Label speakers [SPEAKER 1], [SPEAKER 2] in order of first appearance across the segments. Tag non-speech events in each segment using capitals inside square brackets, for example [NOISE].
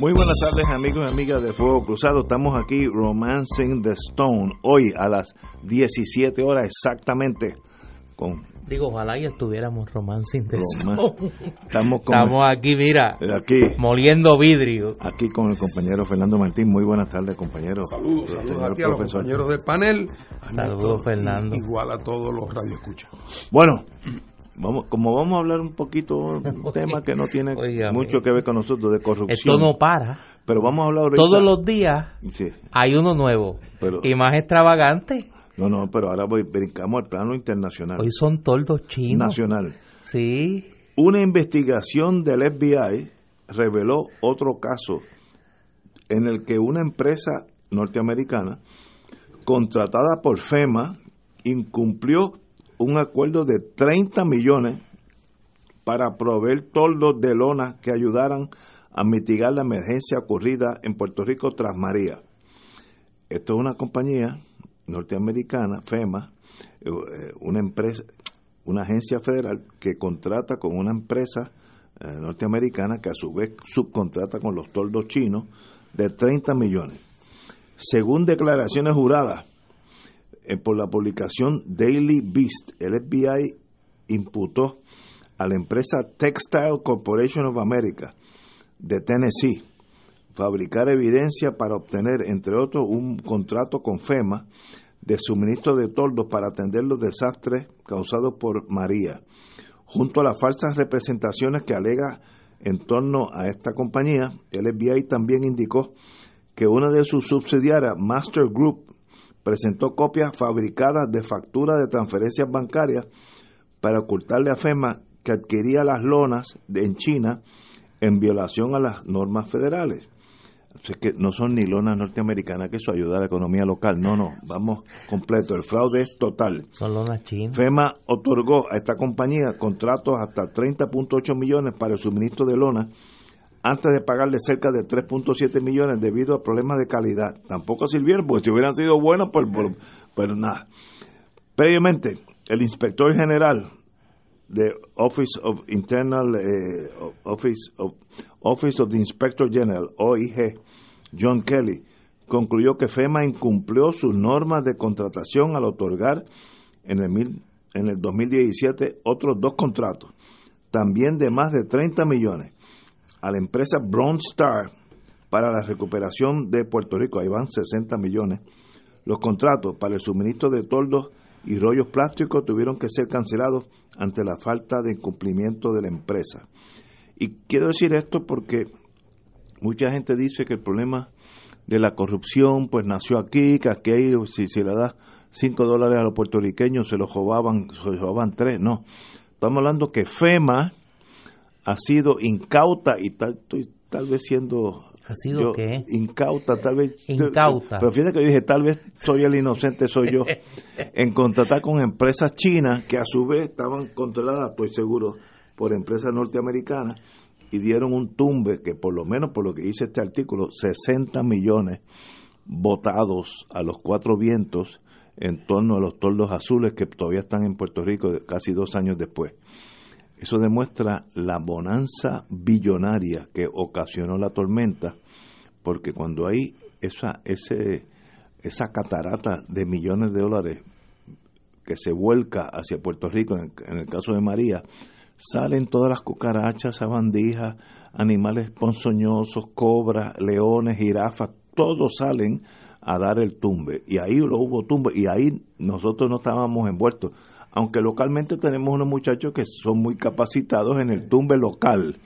[SPEAKER 1] Muy buenas tardes amigos y amigas de Fuego Cruzado. Estamos aquí Romancing the Stone hoy a las 17 horas exactamente con
[SPEAKER 2] Digo, ojalá y estuviéramos romancing Stone.
[SPEAKER 1] Estamos, con-
[SPEAKER 2] Estamos aquí, mira,
[SPEAKER 1] aquí
[SPEAKER 2] moliendo vidrio.
[SPEAKER 1] aquí con el compañero Fernando Martín. Muy buenas tardes, compañero.
[SPEAKER 3] Saludos, saludos
[SPEAKER 1] señor
[SPEAKER 3] aquí a los compañeros del panel. A
[SPEAKER 2] Saludos, Fernando.
[SPEAKER 3] Igual a todos los radioescuchas.
[SPEAKER 1] Bueno, vamos, como vamos a hablar un poquito un [LAUGHS] tema que no tiene mucho que ver con nosotros de corrupción,
[SPEAKER 2] Esto no para.
[SPEAKER 1] pero vamos a hablar ahorita.
[SPEAKER 2] Todos los días
[SPEAKER 1] Sí,
[SPEAKER 2] hay uno nuevo
[SPEAKER 1] Pero-
[SPEAKER 2] y más extravagante.
[SPEAKER 1] no, no, pero ahora voy, brincamos al plano internacional,
[SPEAKER 2] Hoy son tordos chinos.
[SPEAKER 1] nacional.
[SPEAKER 2] Sí.
[SPEAKER 1] Una investigación del FBI reveló otro caso en el que una empresa norteamericana contratada por FEMA incumplió un acuerdo de 30 millones para proveer toldos de lona que ayudaran a mitigar la emergencia ocurrida en Puerto Rico tras María. Esto es una compañía norteamericana, FEMA, eh, una empresa, una agencia federal que contrata con una empresa eh, norteamericana que a su vez subcontrata con los toldos chinos de 30 millones. Según declaraciones juradas eh, por la publicación Daily Beast, el FBI imputó a la empresa Textile Corporation of America de Tennessee fabricar evidencia para obtener, entre otros, un contrato con FEMA de suministro de toldos para atender los desastres causados por María, junto a las falsas representaciones que alega en torno a esta compañía, el FBI también indicó que una de sus subsidiarias, Master Group, presentó copias fabricadas de facturas de transferencias bancarias para ocultarle a FEMA que adquiría las lonas de- en China en violación a las normas federales. Sea que no son ni lonas norteamericanas, que eso ayuda a la economía local. No, no, vamos completo. El fraude es total.
[SPEAKER 2] Son lonas chinas.
[SPEAKER 1] FEMA otorgó a esta compañía contratos hasta 30.8 millones para el suministro de lona antes de pagarle cerca de 3.7 millones debido a problemas de calidad. Tampoco sirvieron, porque si hubieran sido buenos, pues, pues- nada. Previamente, el inspector general de Office of Internal eh, Office of Office of the Inspector General OIG John Kelly concluyó que FEMA incumplió sus normas de contratación al otorgar en el mil- en el 2017 otros dos contratos también de más de 30 millones a la empresa Bronze Star para la recuperación de Puerto Rico ahí van 60 millones los contratos para el suministro de toldos y rollos plásticos tuvieron que ser cancelados ante la falta de cumplimiento de la empresa. Y quiero decir esto porque mucha gente dice que el problema de la corrupción pues nació aquí, que aquí si se le da 5 dólares a los puertorriqueños se los robaban, se los robaban 3. No, estamos hablando que FEMA ha sido incauta y tal, estoy tal vez siendo
[SPEAKER 2] ¿Ha sido
[SPEAKER 1] yo,
[SPEAKER 2] qué?
[SPEAKER 1] Incauta, tal vez.
[SPEAKER 2] Incauta.
[SPEAKER 1] Pero fíjate que yo dije, tal vez soy el inocente, soy yo. [LAUGHS] en contratar con empresas chinas que a su vez estaban controladas, estoy seguro, por empresas norteamericanas y dieron un tumbe que por lo menos por lo que dice este artículo, 60 millones votados a los cuatro vientos en torno a los toldos azules que todavía están en Puerto Rico casi dos años después. Eso demuestra la bonanza billonaria que ocasionó la tormenta, porque cuando hay esa, ese, esa catarata de millones de dólares que se vuelca hacia Puerto Rico, en, el caso de María, salen todas las cucarachas, sabandijas, animales ponzoñosos, cobras, leones, jirafas, todos salen a dar el tumbe. Y ahí lo hubo tumbe, y ahí nosotros no estábamos envueltos aunque localmente tenemos unos muchachos que son muy capacitados en el tumbe local,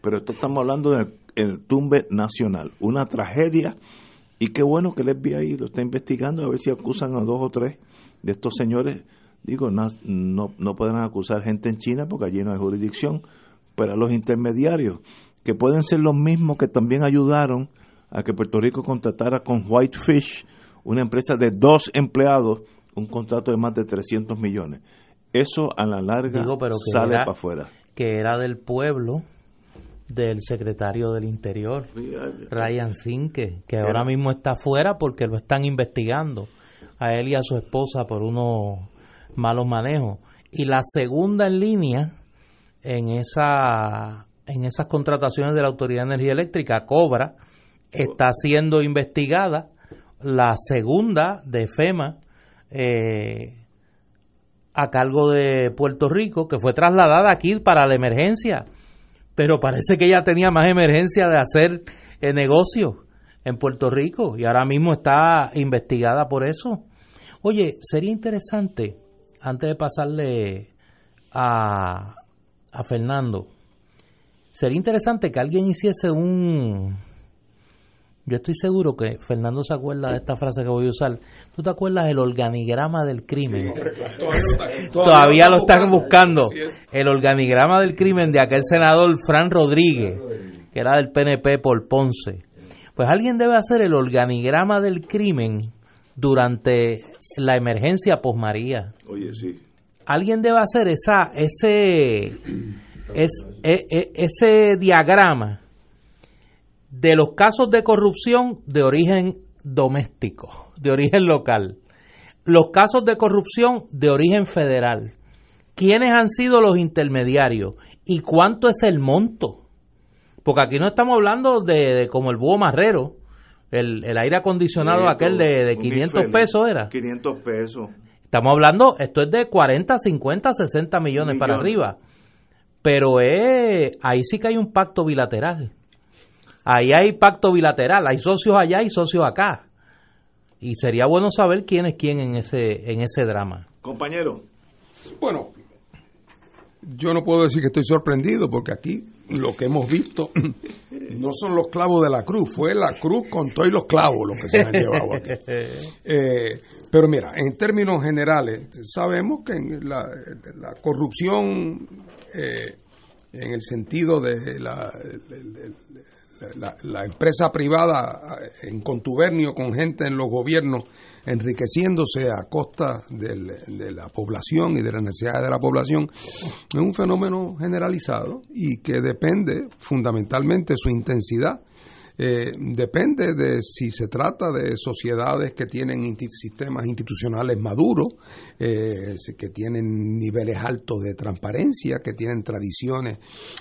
[SPEAKER 1] pero esto estamos hablando del el tumbe nacional, una tragedia, y qué bueno que el FBI lo está investigando, a ver si acusan a dos o tres de estos señores, digo, no, no, no acusar gente en China porque allí no hay jurisdicción, pero a los intermediarios, que pueden ser los mismos que también ayudaron a que Puerto Rico contratara con Whitefish una empresa de dos empleados, un contrato de más de 300 millones. Eso a la larga
[SPEAKER 2] Digo, pero
[SPEAKER 1] sale para afuera.
[SPEAKER 2] que era del pueblo del secretario del Interior, Ryan Sinke, que
[SPEAKER 1] Era-
[SPEAKER 2] ahora mismo está afuera porque lo están investigando a él y a su esposa por unos malos manejos. Y la segunda en línea en esa en esas contrataciones de la Autoridad de Energía Eléctrica, Cobra, está siendo investigada la segunda de FEMA eh, a cargo de Puerto Rico, que fue trasladada aquí para la emergencia, pero parece que ella tenía más emergencia de hacer eh, negocio en Puerto Rico y ahora mismo está investigada por eso. Oye, sería interesante, antes de pasarle a, a Fernando, sería interesante que alguien hiciese un... Yo estoy seguro que Fernando se acuerda de esta frase que voy a usar. ¿Tú te acuerdas del organigrama del crimen? Todavía lo están [LAUGHS] buscando. El organigrama del crimen de aquel senador Fran Rodríguez, que era del PNP por Ponce. Pues alguien debe hacer el organigrama del crimen durante la emergencia posmaría.
[SPEAKER 1] Oye, sí.
[SPEAKER 2] Alguien debe hacer esa ese es, e- e- ese diagrama de los casos de corrupción de origen doméstico, de origen local, los casos de corrupción de origen federal, quiénes han sido los intermediarios y cuánto es el monto. Porque aquí no estamos hablando de, de como el búho marrero, el, el aire acondicionado aquel de, de
[SPEAKER 1] Un
[SPEAKER 2] 500
[SPEAKER 1] infeliz.
[SPEAKER 2] pesos era.
[SPEAKER 1] 500 pesos.
[SPEAKER 2] Estamos hablando, esto es de 40, 50, 60 millones para arriba. Pero es, ahí sí que hay un pacto bilateral. Ahí hay pacto bilateral, hay socios allá y socios acá. Y sería bueno saber quién es quién en ese, en ese drama.
[SPEAKER 1] Compañero,
[SPEAKER 3] Bueno, yo no puedo decir que estoy sorprendido porque aquí lo que hemos visto [LAUGHS] no son los clavos de la cruz, fue la cruz con todos los clavos lo que se han llevado aquí. [LAUGHS] Eh, pero mira, en términos generales, sabemos que en la, la corrupción, eh, en el sentido de la, la- la empresa privada eh, en contubernio con gente en los gobiernos, enriqueciéndose a costa de la población y de las necesidades de la población, es un fenómeno generalizado y que depende fundamentalmente su intensidad eh, depende de si se trata de sociedades que tienen sistemas institucionales maduros, eh, que tienen niveles altos de transparencia, que tienen tradiciones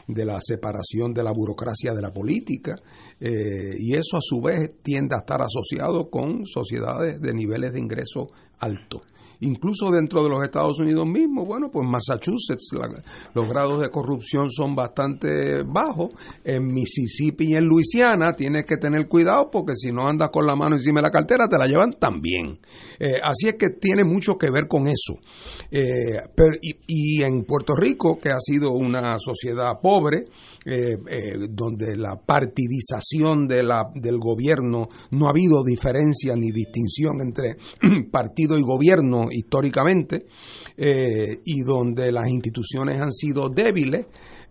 [SPEAKER 3] de la separación de la burocracia de la política, eh, y eso a su vez tiende a estar asociado con sociedades de niveles de ingreso altos. Incluso dentro de los Estados Unidos mismos, bueno, pues Massachusetts, la- los grados de corrupción son bastante bajos. En Mississippi y en Luisiana tienes que tener cuidado porque si no andas con la mano encima de la cartera te la llevan también. Eh, así es que tiene mucho que ver con eso. Eh, y, en Puerto Rico, que ha sido una sociedad pobre, eh, donde la partidización del gobierno no ha habido diferencia ni distinción entre [CLEARS THROAT] partido y gobierno históricamente, y donde las instituciones han sido débiles,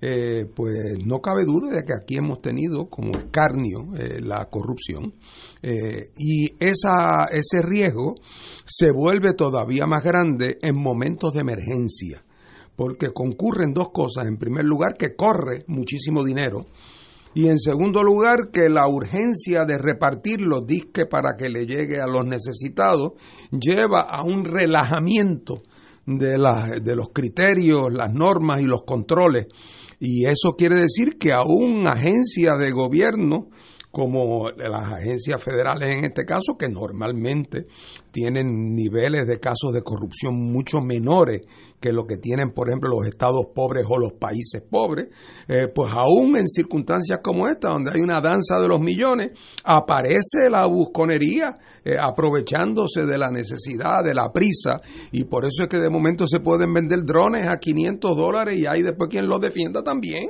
[SPEAKER 3] eh, pues no cabe duda de que aquí hemos tenido como escarnio eh, la corrupción eh, y esa, ese riesgo se vuelve todavía más grande en momentos de emergencia porque concurren dos cosas. En primer lugar, que corre muchísimo dinero. Y en segundo lugar, que la urgencia de repartir los disques para que le llegue a los necesitados lleva a un relajamiento de, la- de los criterios, las normas y los controles. Y eso quiere decir que aún agencias de gobierno, como las agencias federales en este caso, que normalmente tienen niveles de casos de corrupción mucho menores que lo que tienen, por ejemplo, los estados pobres o los países pobres, eh, pues aún en circunstancias como esta, donde hay una danza de los millones, aparece la busconería eh, aprovechándose de la necesidad, de la prisa, y por eso es que de momento se pueden vender drones a 500 dólares y hay después quien los defienda también.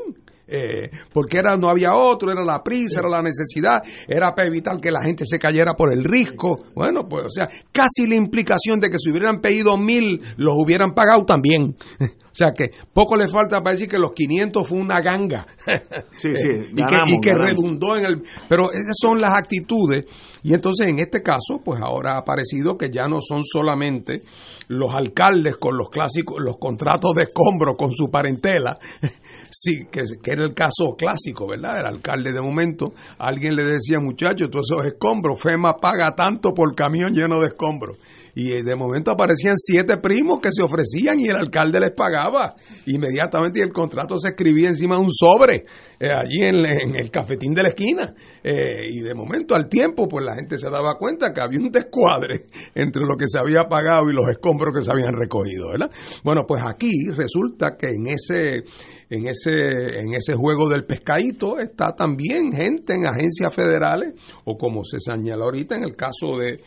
[SPEAKER 3] Eh, porque era no había otro, era la prisa, era la necesidad, era para evitar que la gente se cayera por el risco. Bueno, pues, o sea, casi la implicación de que si hubieran pedido mil, los hubieran pagado también. [LAUGHS] O sea que poco le falta para decir que los 500 fue una ganga. [LAUGHS]
[SPEAKER 1] Sí, sí,
[SPEAKER 3] y que,
[SPEAKER 1] ganamos,
[SPEAKER 3] y que redundó en el... Pero esas son las actitudes. Y entonces en este caso, pues ahora ha aparecido que ya no son solamente los alcaldes con los clásicos, los contratos de escombro con su parentela. [LAUGHS] Sí, que, que era el caso clásico, ¿verdad? El alcalde de momento, alguien le decía, muchachos, todos esos escombros, FEMA paga tanto por camión lleno de escombros. Y eh, de momento aparecían siete primos que se ofrecían y el alcalde les pagaba inmediatamente y el contrato se escribía encima de un sobre eh, allí en, el cafetín de la esquina. Eh, y de momento al tiempo, pues la gente se daba cuenta que había un descuadre [LAUGHS] entre lo que se había pagado y los escombros que se habían recogido, ¿verdad? Bueno, pues aquí resulta que en ese en ese, en ese juego del pescadito está también gente en agencias federales, o como se señala ahorita en el caso de,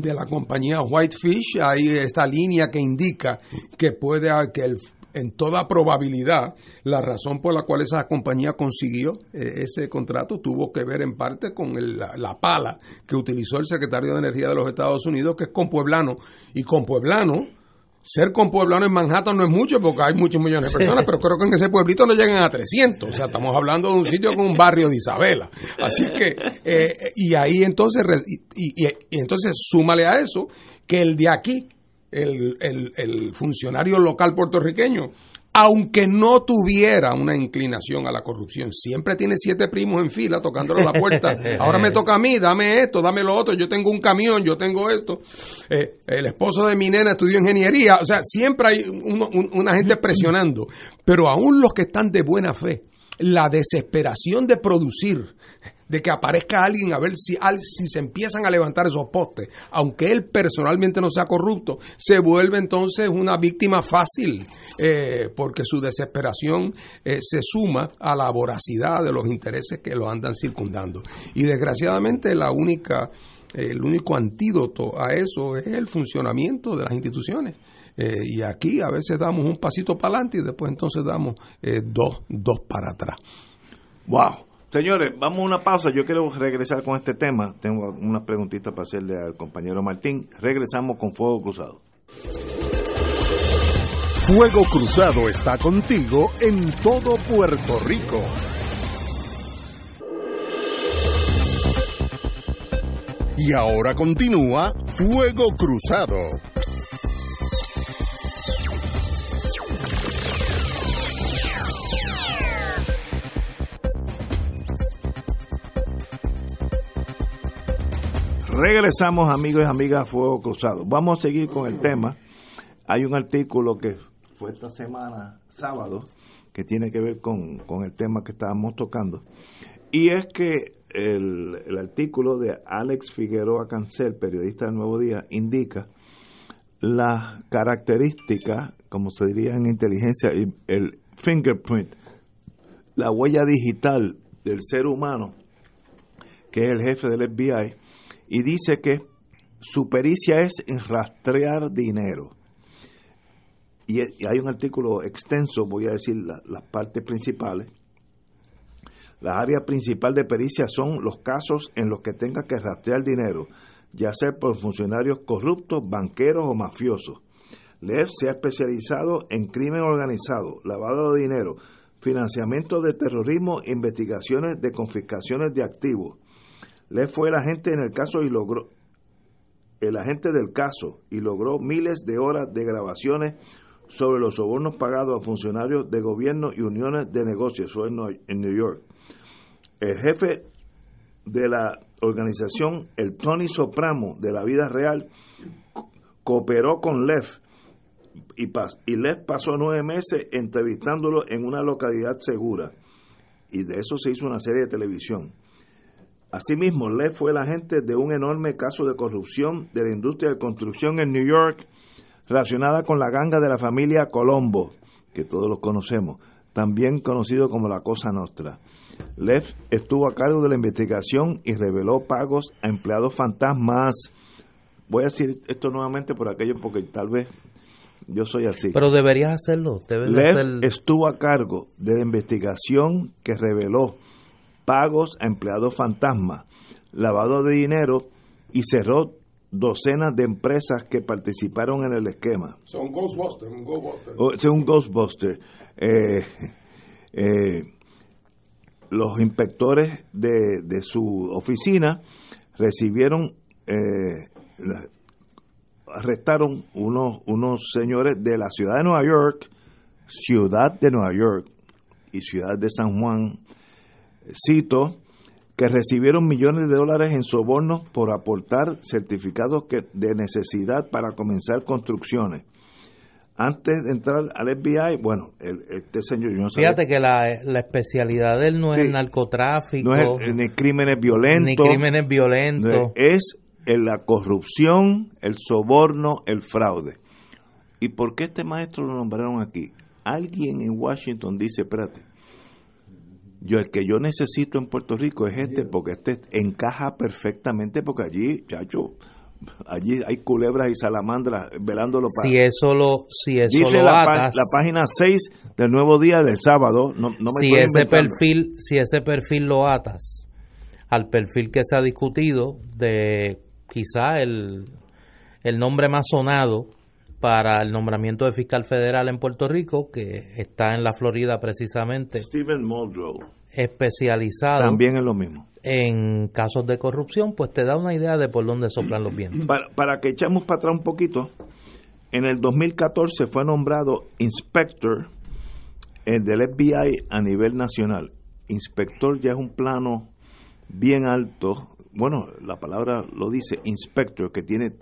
[SPEAKER 3] de la compañía Whitefish, hay esta línea que indica que puede que el, en toda probabilidad la razón por la cual esa compañía consiguió eh, ese contrato tuvo que ver en parte con el- la, la pala que utilizó el secretario de Energía de los Estados Unidos, que es con Pueblano, y con Pueblano ser con pueblano en Manhattan no es mucho porque hay muchos millones de personas, pero creo que en ese pueblito no llegan a 300. O sea, estamos hablando de un sitio con un barrio de Isabela. Así que, eh, y ahí entonces, y- y entonces súmale a eso que el de aquí, el, el- el funcionario local puertorriqueño, aunque no tuviera una inclinación a la corrupción, siempre tiene siete primos en fila tocándole la puerta. [LAUGHS] Ahora me toca a mí, dame esto, dame lo otro, yo tengo un camión, yo tengo esto. Eh, el esposo de mi nena estudió ingeniería, o sea, siempre hay uno- un- una gente presionando, pero aún los que están de buena fe, la desesperación de producir, de que aparezca alguien a ver si, al- si se empiezan a levantar esos postes, aunque él personalmente no sea corrupto, se vuelve entonces una víctima fácil, eh, porque su desesperación eh, se suma a la voracidad de los intereses que lo andan circundando. Y desgraciadamente la única, el único antídoto a eso es el funcionamiento de las instituciones. Eh, y aquí a veces damos un pasito para adelante y después entonces damos eh, dos, dos para atrás.
[SPEAKER 1] Wow. Señores, vamos a una pausa. Yo quiero regresar con este tema. Tengo unas preguntitas para hacerle al compañero Martín. Regresamos con Fuego Cruzado.
[SPEAKER 4] Fuego Cruzado está contigo en todo Puerto Rico. Y ahora continúa Fuego Cruzado.
[SPEAKER 1] Regresamos, amigos y amigas, a Fuego Cruzado. Vamos a seguir con el tema. Hay un artículo que fue esta semana, sábado, que tiene que ver con, con el tema que estábamos tocando. Y es que el, el artículo de Alex Figueroa Cancel, periodista del Nuevo Día, indica las características, como se diría en inteligencia, el- el fingerprint, la huella digital del ser humano, que es el jefe del FBI, y dice que su pericia es en rastrear dinero. Y, hay un artículo extenso, voy a decir la- las partes principales. Las áreas principal de pericia son los casos en los que tenga que rastrear dinero, ya sea por funcionarios corruptos, banqueros o mafiosos. Lev se ha especializado en crimen organizado, lavado de dinero, financiamiento de terrorismo, investigaciones de confiscaciones de activos. Lev fue el agente en el caso y logró el agente del caso y logró miles de horas de grabaciones sobre los sobornos pagados a funcionarios de gobierno y uniones de negocios en New York. El jefe de la organización, el Tony Soprano de la vida real, co- cooperó con Lev y, y Lev pasó nueve meses entrevistándolo en una localidad segura y de eso se hizo una serie de televisión. Asimismo, Lev fue el agente de un enorme caso de corrupción de la industria de construcción en New York relacionada con la ganga de la familia Colombo, que todos los conocemos, también conocido como la Cosa Nostra. Lev estuvo a cargo de la investigación y reveló pagos a empleados fantasmas. Voy a decir esto nuevamente por aquello porque tal vez yo soy así.
[SPEAKER 2] Pero deberías hacerlo. Debes de
[SPEAKER 1] Lev
[SPEAKER 2] hacer-
[SPEAKER 1] estuvo a cargo de la investigación que reveló pagos a empleados fantasma, lavado de dinero y cerró docenas de empresas que participaron en el esquema.
[SPEAKER 3] Son Ghostbusters, un Ghostbuster.
[SPEAKER 1] O- es un Ghostbuster. Eh, eh, los inspectores de, de su oficina recibieron, eh, arrestaron unos, unos señores de la ciudad de Nueva York, ciudad de Nueva York y ciudad de San Juan, cito, que recibieron millones de dólares en sobornos por aportar certificados que, de necesidad para comenzar construcciones. Antes de entrar al FBI, bueno, el- este señor, yo no
[SPEAKER 2] Fíjate que la, la especialidad de él no es el narcotráfico,
[SPEAKER 1] no es el- ni crímenes violentos,
[SPEAKER 2] ni crímenes violentos.
[SPEAKER 1] es, es el- la corrupción, el soborno, el fraude. ¿Y por qué este maestro lo nombraron aquí? Alguien en Washington dice, espérate, yo el que yo necesito en Puerto Rico es este, porque este encaja perfectamente, porque allí, chacho, allí hay culebras y salamandras velándolo para...
[SPEAKER 2] si eso lo, si eso
[SPEAKER 1] Dice
[SPEAKER 2] lo
[SPEAKER 1] la,
[SPEAKER 2] atas,
[SPEAKER 1] la página 6 del Nuevo Día del sábado, no, no me
[SPEAKER 2] si ese
[SPEAKER 1] inventando.
[SPEAKER 2] perfil, si ese perfil lo atas al perfil que se ha discutido de quizá el, el nombre más sonado para el nombramiento de fiscal federal en Puerto Rico, que está en la Florida precisamente,
[SPEAKER 1] Stephen Muldrow,
[SPEAKER 2] especializado
[SPEAKER 1] también es lo mismo.
[SPEAKER 2] en casos de corrupción, pues te da una idea de por dónde soplan los vientos.
[SPEAKER 1] Para, para que echamos para atrás un poquito, en el 2014 fue nombrado inspector eh, del FBI a nivel nacional. Inspector ya es un plano bien alto. Bueno, la palabra lo dice, inspector, que tiene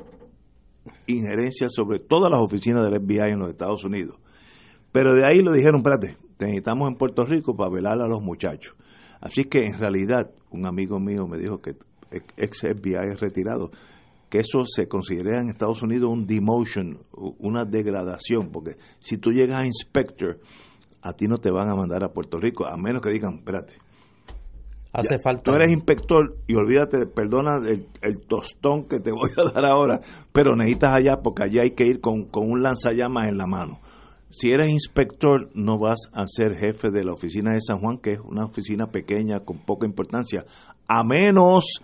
[SPEAKER 1] injerencia sobre todas las oficinas del FBI en los Estados Unidos. Pero de ahí lo dijeron, espérate, te necesitamos en Puerto Rico para velar a los muchachos. Así que en realidad un amigo mío me dijo que ex FBI es retirado, que eso se considera en Estados Unidos un demotion, una degradación, porque si tú llegas a inspector, a ti no te van a mandar a Puerto Rico, a menos que digan, espérate,
[SPEAKER 2] Hace
[SPEAKER 1] ya,
[SPEAKER 2] falta
[SPEAKER 1] Tú eres inspector y olvídate, perdona el, el tostón que te [LAUGHS] voy a dar ahora, pero necesitas allá porque allá hay que ir con, con un lanzallamas en la mano. Si eres inspector, no vas a ser jefe de la oficina de San Juan, que es una oficina pequeña con poca importancia, a menos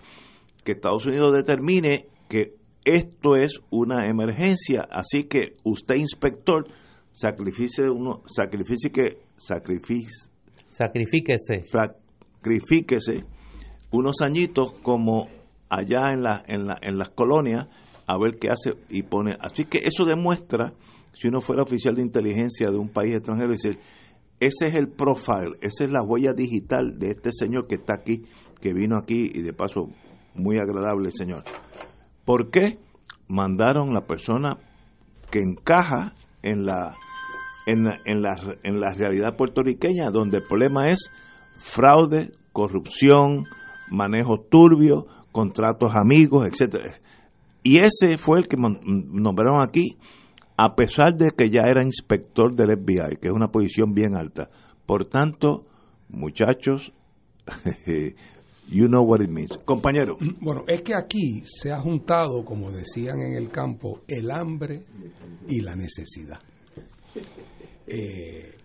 [SPEAKER 1] que Estados Unidos determine que esto es una emergencia. Así que usted, inspector, sacrifice uno, sacrifique, sacrifice,
[SPEAKER 2] sacrifíquese.
[SPEAKER 1] Sacrifíquese unos añitos como allá en, la, en, la, en las colonias a ver qué hace y pone. Así que eso demuestra, si uno fuera oficial de inteligencia de un país extranjero, dice, ese es el profile, esa es la huella digital de este señor que está aquí, que vino aquí y de paso muy agradable señor. ¿Por qué? Mandaron la persona que encaja en la, en la, en la, en la realidad puertorriqueña, donde el problema es fraude, corrupción, manejo turbio, contratos amigos, etcétera. Y ese fue el que nombraron aquí, a pesar de que ya era inspector del FBI, que es una posición bien alta. Por tanto, muchachos, [LAUGHS] you know what it means. Compañero,
[SPEAKER 3] Bueno, es que aquí se ha juntado, como decían en el campo, el hambre y la necesidad. Eh,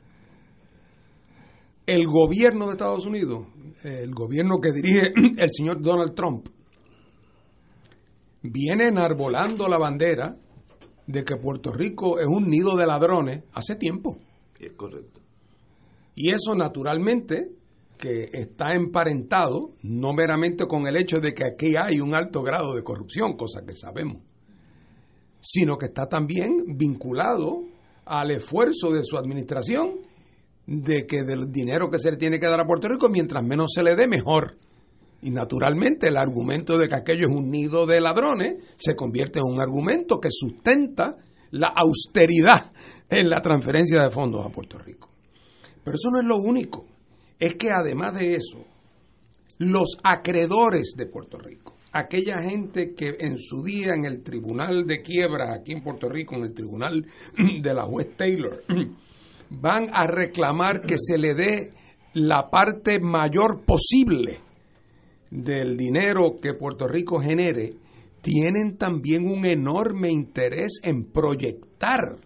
[SPEAKER 3] el gobierno de Estados Unidos, el gobierno que dirige [CLEARS THROAT] el señor Donald Trump, viene enarbolando la bandera de que Puerto Rico es un nido de ladrones hace tiempo.
[SPEAKER 1] es correcto.
[SPEAKER 3] Y eso naturalmente que está emparentado no meramente con el hecho de que aquí hay un alto grado de corrupción, cosa que sabemos, sino que está también vinculado al esfuerzo de su administración de que del dinero que se le tiene que dar a Puerto Rico, mientras menos se le dé, mejor. Y naturalmente el argumento de que aquello es un nido de ladrones se convierte en un argumento que sustenta la austeridad en la transferencia de fondos a Puerto Rico. Pero eso no es lo único. Es que además de eso, los acreedores de Puerto Rico, aquella gente que en su día en el Tribunal de Quiebras aquí en Puerto Rico, en el Tribunal de la juez Taylor, van a reclamar que se le dé la parte mayor posible del dinero que Puerto Rico genere, tienen también un enorme interés en proyectar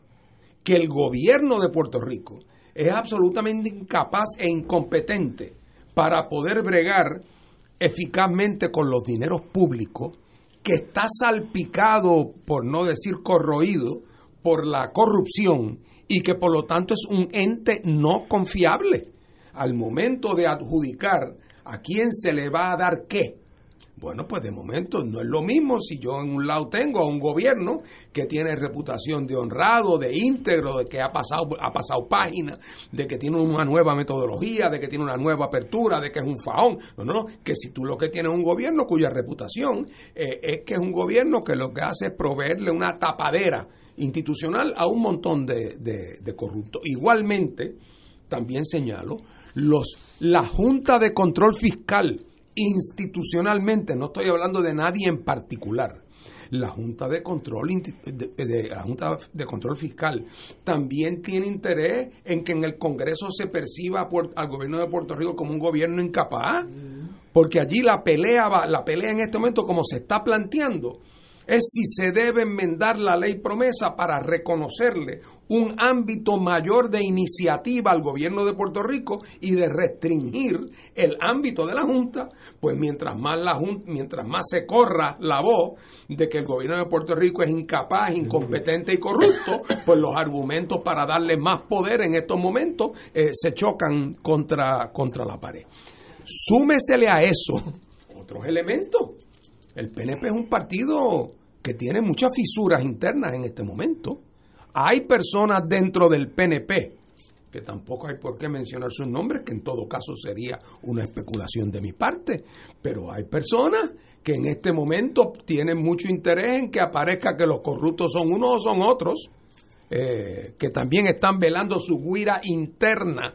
[SPEAKER 3] que el gobierno de Puerto Rico es absolutamente incapaz e incompetente para poder bregar eficazmente con los dineros públicos que está salpicado, por no decir corroído, por la corrupción y que por lo tanto es un ente no confiable. Al momento de adjudicar a quién se le va a dar qué, bueno, pues de momento no es lo mismo si yo en un lado tengo a un gobierno que tiene reputación de honrado, de íntegro, de que ha pasado, ha pasado página, de que tiene una nueva metodología, de que tiene una nueva apertura, de que es un faón. No, no, no, que si tú lo que tienes es un gobierno cuya reputación eh, es que es un gobierno que lo que hace es proveerle una tapadera institucional a un montón de, de corruptos. Igualmente, también señalo, los, la Junta de Control Fiscal institucionalmente, no estoy hablando de nadie en particular, la Junta de Control de, la Junta de Control Fiscal también tiene interés en que en el Congreso se perciba al gobierno de Puerto Rico como un gobierno incapaz, porque allí la pelea va, la pelea en este momento como se está planteando es si se debe enmendar la ley promesa para reconocerle un ámbito mayor de iniciativa al gobierno de Puerto Rico y de restringir el ámbito de la Junta, pues mientras más, la mientras más se corra la voz de que el gobierno de Puerto Rico es incapaz, incompetente y corrupto, pues los argumentos para darle más poder en estos momentos eh, se chocan contra, contra la pared. Súmesele a eso otros elementos. El PNP es un partido que tiene muchas fisuras internas en este momento. Hay personas dentro del PNP, que tampoco hay por qué mencionar sus nombres, que en todo caso sería una especulación de mi parte, pero hay personas que en este momento tienen mucho interés en que aparezca que los corruptos son unos o son otros, eh, que también están velando su guira interna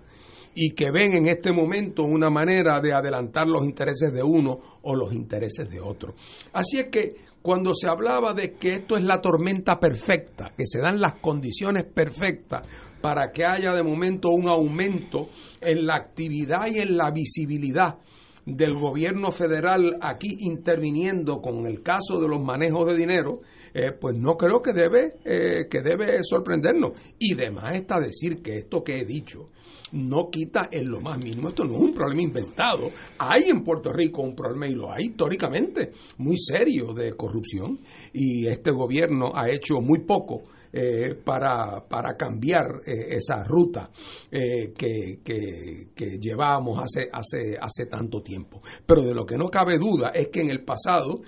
[SPEAKER 3] y que ven en este momento una manera de adelantar los intereses de uno o los intereses de otro. Así es que cuando se hablaba de que esto es la tormenta perfecta, que se dan las condiciones perfectas para que haya de momento un aumento en la actividad y en la visibilidad del gobierno federal aquí interviniendo con el caso de los manejos de dinero, eh, pues no creo que debe, eh, que debe sorprendernos. Y demás está decir que esto que he dicho no quita en lo más mínimo. Esto no es un problema inventado. Hay en Puerto Rico un problema, y lo hay históricamente, muy serio de corrupción. Y este gobierno ha hecho muy poco eh, para, para, cambiar eh, esa ruta eh, que, que, llevábamos hace, hace, hace tanto tiempo. Pero de lo que no cabe duda es que en el pasado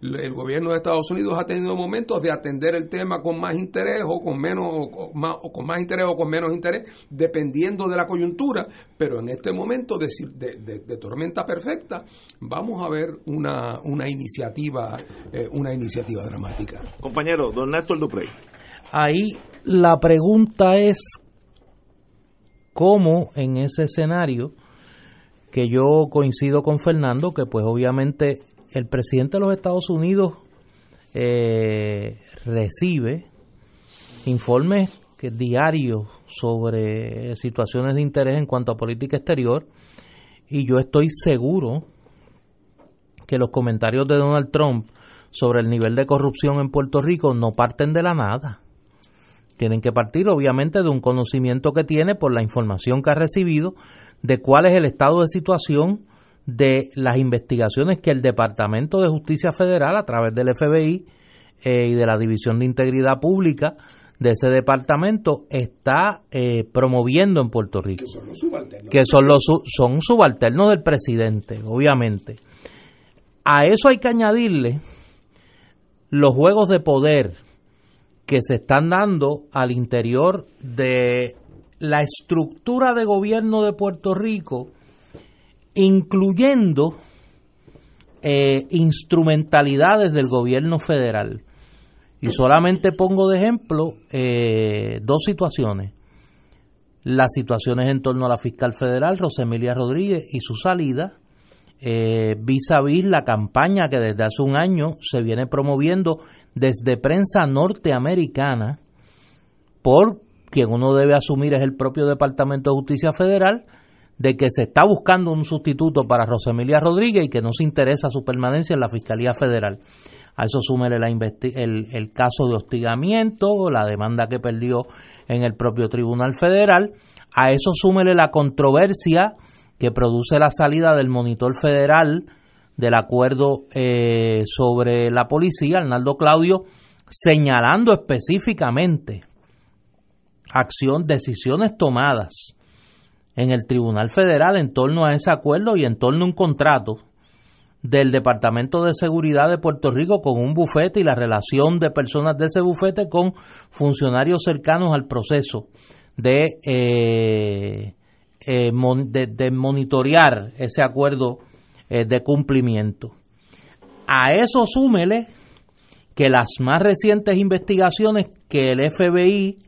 [SPEAKER 3] el gobierno de Estados Unidos ha tenido momentos de atender el tema con más interés o con menos o, más, o con más interés o con menos interés, dependiendo de la coyuntura, pero en este momento de, de, de, tormenta perfecta vamos a ver una, una iniciativa una iniciativa dramática.
[SPEAKER 1] Compañero, don Néstor Duprey.
[SPEAKER 2] Ahí la pregunta es cómo en ese escenario, que yo coincido con Fernando, que pues obviamente el presidente de los Estados Unidos eh, recibe informes diarios sobre situaciones de interés en cuanto a política exterior y yo estoy seguro que los comentarios de Donald Trump sobre el nivel de corrupción en Puerto Rico no parten de la nada tienen que partir obviamente de un conocimiento que tiene por la información que ha recibido de cuál es el estado de situación de las investigaciones que el Departamento de Justicia Federal a través del FBI eh, y de la División de Integridad Pública de ese departamento está eh, promoviendo en Puerto Rico. Que son los son subalternos del presidente, obviamente. A eso hay que añadirle los juegos de poder que se están dando al interior de la estructura de gobierno de Puerto Rico, incluyendo eh, instrumentalidades del gobierno federal. Y solamente pongo de ejemplo eh, dos situaciones. Las situaciones en torno a la fiscal federal, Rosemilia Rodríguez, y su salida, eh, vis a vis la campaña que desde hace un año se viene promoviendo desde prensa norteamericana por quien uno debe asumir es el propio Departamento de Justicia Federal de que se está buscando un sustituto para Rosemilia Rodríguez y que no se interesa su permanencia en la Fiscalía Federal. A eso súmele la el, el caso de hostigamiento, la demanda que perdió en el propio Tribunal Federal. A eso súmele la controversia que produce la salida del monitor federal del acuerdo eh, sobre la policía, Arnaldo Claudio, señalando específicamente acción, decisiones tomadas en el Tribunal Federal en torno a ese acuerdo y en torno a un contrato del Departamento de Seguridad de Puerto Rico con un bufete y la relación de personas de ese bufete con funcionarios cercanos al proceso de, eh, eh, de, monitorear ese acuerdo eh, de cumplimiento. A eso súmele que las más recientes investigaciones que el FBI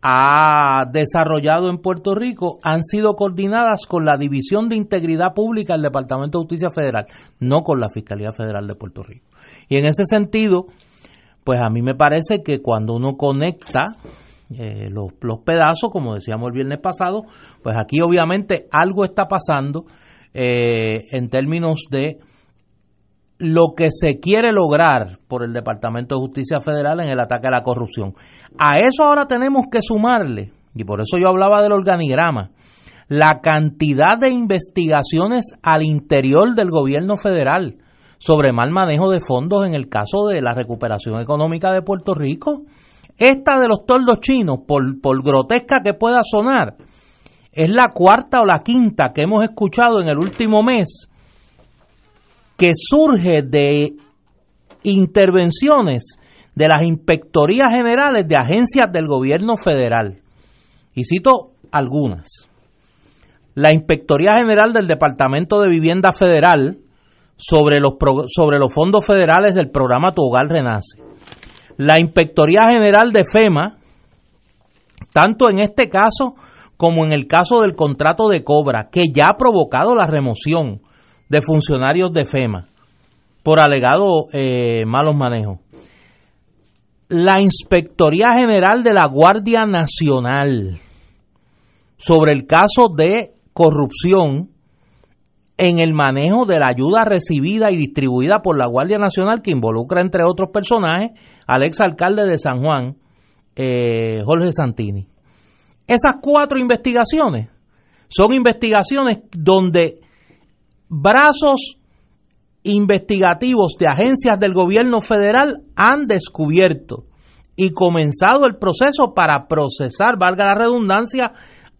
[SPEAKER 2] ha desarrollado en Puerto Rico han sido coordinadas con la División de Integridad Pública del Departamento de Justicia Federal, no con la Fiscalía Federal de Puerto Rico. Y en ese sentido, pues a mí me parece que cuando uno conecta eh, los, los, pedazos, como decíamos el viernes pasado, pues aquí obviamente algo está pasando eh, en términos de lo que se quiere lograr por el Departamento de Justicia Federal en el ataque a la corrupción. A eso ahora tenemos que sumarle, y por eso yo hablaba del organigrama, la cantidad de investigaciones al interior del gobierno federal sobre mal manejo de fondos en el caso de la recuperación económica de Puerto Rico. Esta de los toldos chinos, por, por grotesca que pueda sonar, es la cuarta o la quinta que hemos escuchado en el último mes que surge de intervenciones de las inspectorías generales de agencias del gobierno federal. Y cito algunas. La Inspectoría General del Departamento de Vivienda Federal sobre los, sobre los fondos federales del programa Tu Renace. La Inspectoría General de FEMA, tanto en este caso como en el caso del contrato de cobra, que ya ha provocado la remoción de funcionarios de FEMA por alegado eh, malos manejos. La Inspectoría General de la Guardia Nacional sobre el caso de corrupción en el manejo de la ayuda recibida y distribuida por la Guardia Nacional que involucra entre otros personajes al ex alcalde de San Juan, eh, Jorge Santini. Esas cuatro investigaciones son investigaciones donde brazos investigativos de agencias del gobierno federal han descubierto y comenzado el proceso para procesar, valga la redundancia,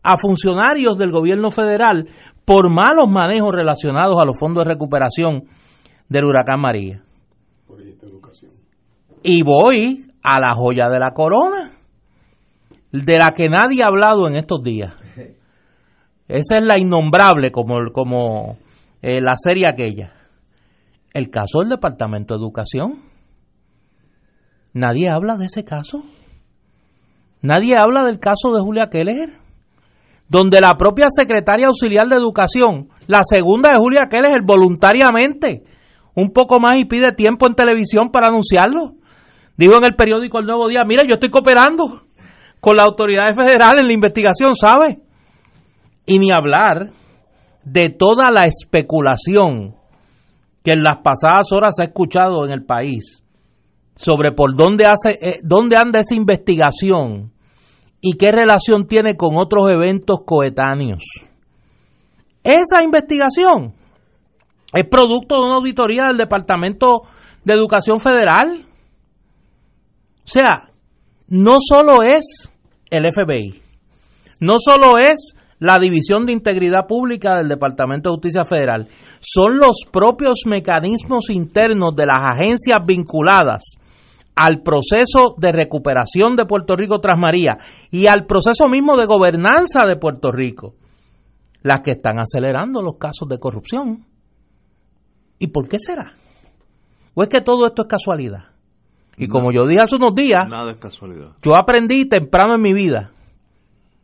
[SPEAKER 2] a funcionarios del gobierno federal por malos manejos relacionados a los fondos de recuperación del huracán María. Y voy a la joya de la corona, de la que nadie ha hablado en estos días. Esa es la innombrable, como, como eh, la serie aquella. El caso del Departamento de Educación. Nadie habla de ese caso. Nadie habla del caso de Julia Keller, donde la propia secretaria auxiliar de Educación, la segunda de Julia Keller, voluntariamente, un poco más y pide tiempo en televisión para anunciarlo. Digo en el periódico El Nuevo Día, mira, yo estoy cooperando con la autoridad federal en la investigación, ¿sabe? Y ni hablar de toda la especulación que en las pasadas horas se ha escuchado en el país sobre por dónde, hace, eh, dónde anda esa investigación y qué relación tiene con otros eventos coetáneos. Esa investigación es producto de una auditoría del Departamento de Educación Federal. O sea, no solo es el FBI, no solo es la División de Integridad Pública del Departamento de Justicia Federal. Son los propios mecanismos internos de las agencias vinculadas al proceso de recuperación de Puerto Rico tras María y al proceso mismo de gobernanza de Puerto Rico, las que están acelerando los casos de corrupción. ¿Y por qué será? ¿O es que todo esto es casualidad? Y como yo dije hace unos días,
[SPEAKER 1] nada es casualidad.
[SPEAKER 2] Yo aprendí temprano en mi vida,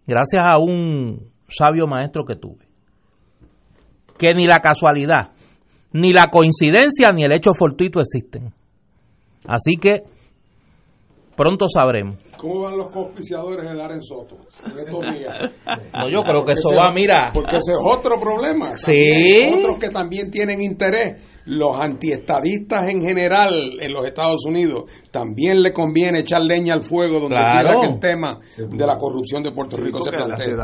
[SPEAKER 2] gracias a un sabio maestro que tuve. Que ni la casualidad, ni la coincidencia, ni el hecho fortuito existen. Así que pronto sabremos.
[SPEAKER 3] ¿Cómo van los auspiciadores en el Soto? [LAUGHS]
[SPEAKER 2] no, yo creo que eso va, mira.
[SPEAKER 3] Porque ese es otro problema.
[SPEAKER 2] Sí.
[SPEAKER 3] Otros que también tienen interés los antiestadistas en general en los Estados Unidos también le conviene echar leña al fuego donde quiera que el tema de la corrupción de Puerto Rico se plantee.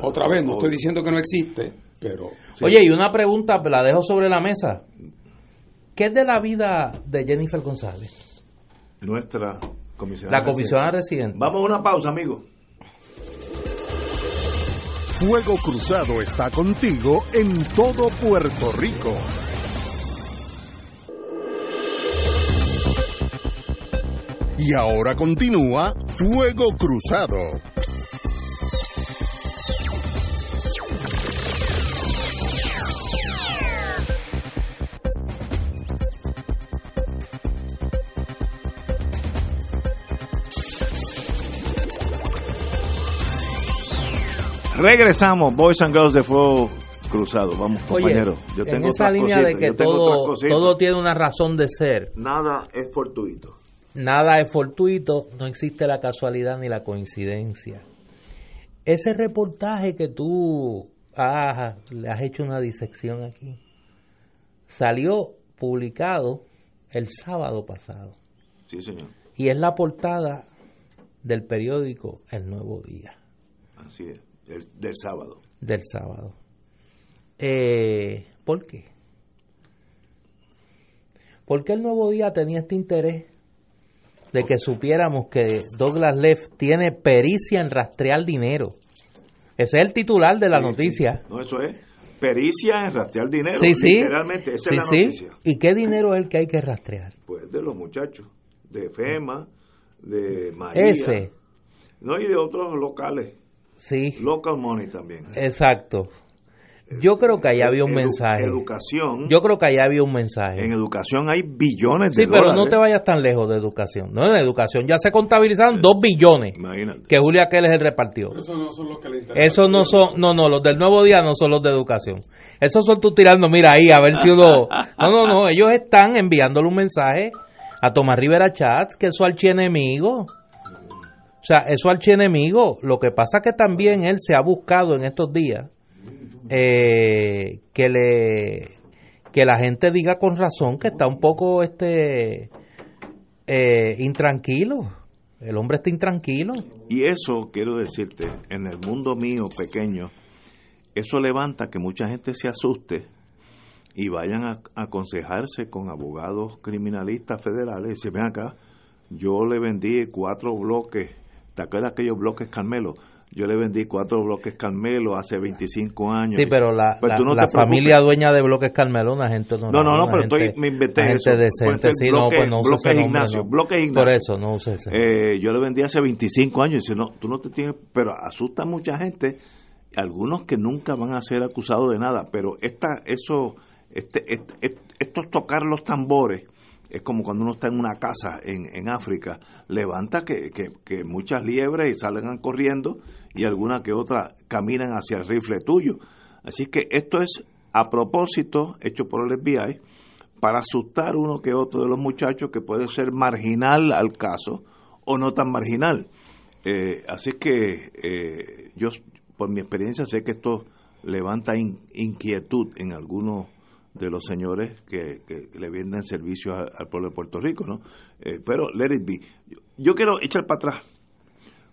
[SPEAKER 3] Otra vez, no estoy diciendo que no existe, Pero
[SPEAKER 2] Oye, y una pregunta, la dejo sobre la mesa. ¿Qué es de la vida de Jennifer González?
[SPEAKER 1] Nuestra comisionada.
[SPEAKER 2] La comisionada residente.
[SPEAKER 1] Vamos a una pausa, amigo.
[SPEAKER 4] Fuego Cruzado está contigo en todo Puerto Rico. Y ahora continúa Fuego Cruzado.
[SPEAKER 1] Regresamos, Boys and Girls de Fuego Cruzado. Vamos,
[SPEAKER 2] Oye,
[SPEAKER 1] compañero. Yo
[SPEAKER 2] en
[SPEAKER 1] tengo
[SPEAKER 2] esa
[SPEAKER 1] otras
[SPEAKER 2] línea
[SPEAKER 1] cositas,
[SPEAKER 2] de que todo, todo tiene una razón de ser,
[SPEAKER 1] Nada es fortuito.
[SPEAKER 2] nada es fortuito, no existe la casualidad ni la coincidencia. Ese reportaje que tú has, le has hecho una disección aquí, salió publicado el sábado pasado
[SPEAKER 1] Sí, señor.
[SPEAKER 2] y es la portada del periódico El Nuevo Día.
[SPEAKER 1] Así es. El- del sábado.
[SPEAKER 2] del sábado. Eh, ¿Por qué? ¿Por qué el nuevo día tenía este interés de que supiéramos que Douglas Leff tiene pericia en rastrear dinero? Ese es el titular de la noticia.
[SPEAKER 1] No, eso es pericia en rastrear dinero.
[SPEAKER 2] Sí, sí.
[SPEAKER 1] Literalmente, esa
[SPEAKER 2] sí,
[SPEAKER 1] es la
[SPEAKER 2] sí.
[SPEAKER 1] noticia.
[SPEAKER 2] ¿Y qué dinero es el que hay que rastrear?
[SPEAKER 1] Pues de los muchachos, de FEMA, de María.
[SPEAKER 2] Ese,
[SPEAKER 1] No, y de otros locales.
[SPEAKER 2] Sí,
[SPEAKER 1] Local money también.
[SPEAKER 2] exacto. Yo creo que allá había un
[SPEAKER 1] Edu-
[SPEAKER 2] mensaje.
[SPEAKER 1] Educación.
[SPEAKER 2] Yo creo que allá había un mensaje.
[SPEAKER 1] En educación hay billones de
[SPEAKER 2] Sí, pero
[SPEAKER 1] dólares.
[SPEAKER 2] no te vayas tan lejos de educación. No, en educación ya se contabilizaron dos billones
[SPEAKER 1] Imagínate.
[SPEAKER 2] que Julia Keles el repartió.
[SPEAKER 3] eso no son los que le interesan.
[SPEAKER 2] Esos no son, no, no, los del nuevo día no son los de educación. Esos son tú tirando, mira ahí, a ver si uno... [LAUGHS] No, no, no, ellos están enviándole un mensaje a Tomás Rivera Chats, que es su archienemigo. O sea, es su archienemigo. Lo que pasa que también él se ha buscado en estos días eh, que le que la gente diga con razón que está un poco este eh, intranquilo. El hombre está intranquilo.
[SPEAKER 1] Y eso, quiero decirte, en el mundo mío pequeño, eso levanta que mucha gente se asuste y vayan a, aconsejarse con abogados criminalistas federales y dicen, ven acá, yo le vendí cuatro bloques, ¿te acuerdas aquellos bloques Carmelo? Yo le vendí cuatro bloques Carmelo hace 25 años.
[SPEAKER 2] Sí, pero la,
[SPEAKER 1] Pues
[SPEAKER 2] la-
[SPEAKER 1] tú no
[SPEAKER 2] la familia dueña de Bloques Carmelo, una gente no.
[SPEAKER 1] No, no, no, pero
[SPEAKER 2] gente-
[SPEAKER 1] estoy, me inventé eso.
[SPEAKER 2] gente
[SPEAKER 1] Pueden
[SPEAKER 2] decente, sí, no,
[SPEAKER 1] bloques-
[SPEAKER 2] pues no use
[SPEAKER 1] bloques
[SPEAKER 2] ese nombre,
[SPEAKER 1] Ignacio,
[SPEAKER 2] no.
[SPEAKER 1] bloques
[SPEAKER 2] Por
[SPEAKER 1] Ignacio.
[SPEAKER 2] eso, no use ese.
[SPEAKER 1] Eh, yo le vendí hace 25 años y dice, no, tú no te tienes, pero asusta a mucha gente, algunos que nunca van a ser acusados de nada, pero esta, eso, este, este, este- esto es tocar los tambores, es como cuando uno está en una casa en, en África, levanta que, que, que muchas liebres salgan corriendo y alguna que otra caminan hacia el rifle tuyo. Así que esto es a propósito, hecho por el FBI, para asustar uno que otro de los muchachos que puede ser marginal al caso o no tan marginal. Eh, así que eh, yo, por mi experiencia, sé que esto levanta in- inquietud en algunos de los señores que, que le venden servicios al pueblo de Puerto Rico, ¿no? Eh, pero let it be. Yo, quiero echar para atrás.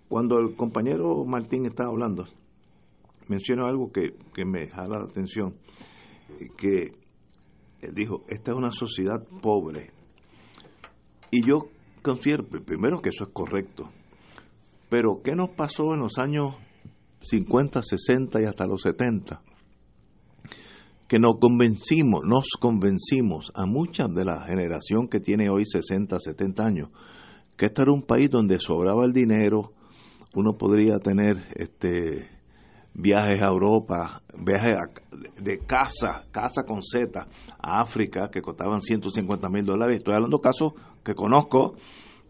[SPEAKER 1] Cuando el compañero Martín estaba hablando, mencionó algo que, que me jala la atención, que dijo, esta es una sociedad pobre. Y yo considero, pr- primero, que eso es correcto. Pero, ¿qué nos pasó en los años 50, 60 y hasta los 70? Que nos convencimos, nos convencimos a mucha de la generación que tiene hoy 60, 70 años, que este era un país donde sobraba el dinero, uno podría tener este viajes a Europa, viajes de casa, casa con Z, a África, que costaban 150 mil dólares. Estoy hablando de casos que conozco,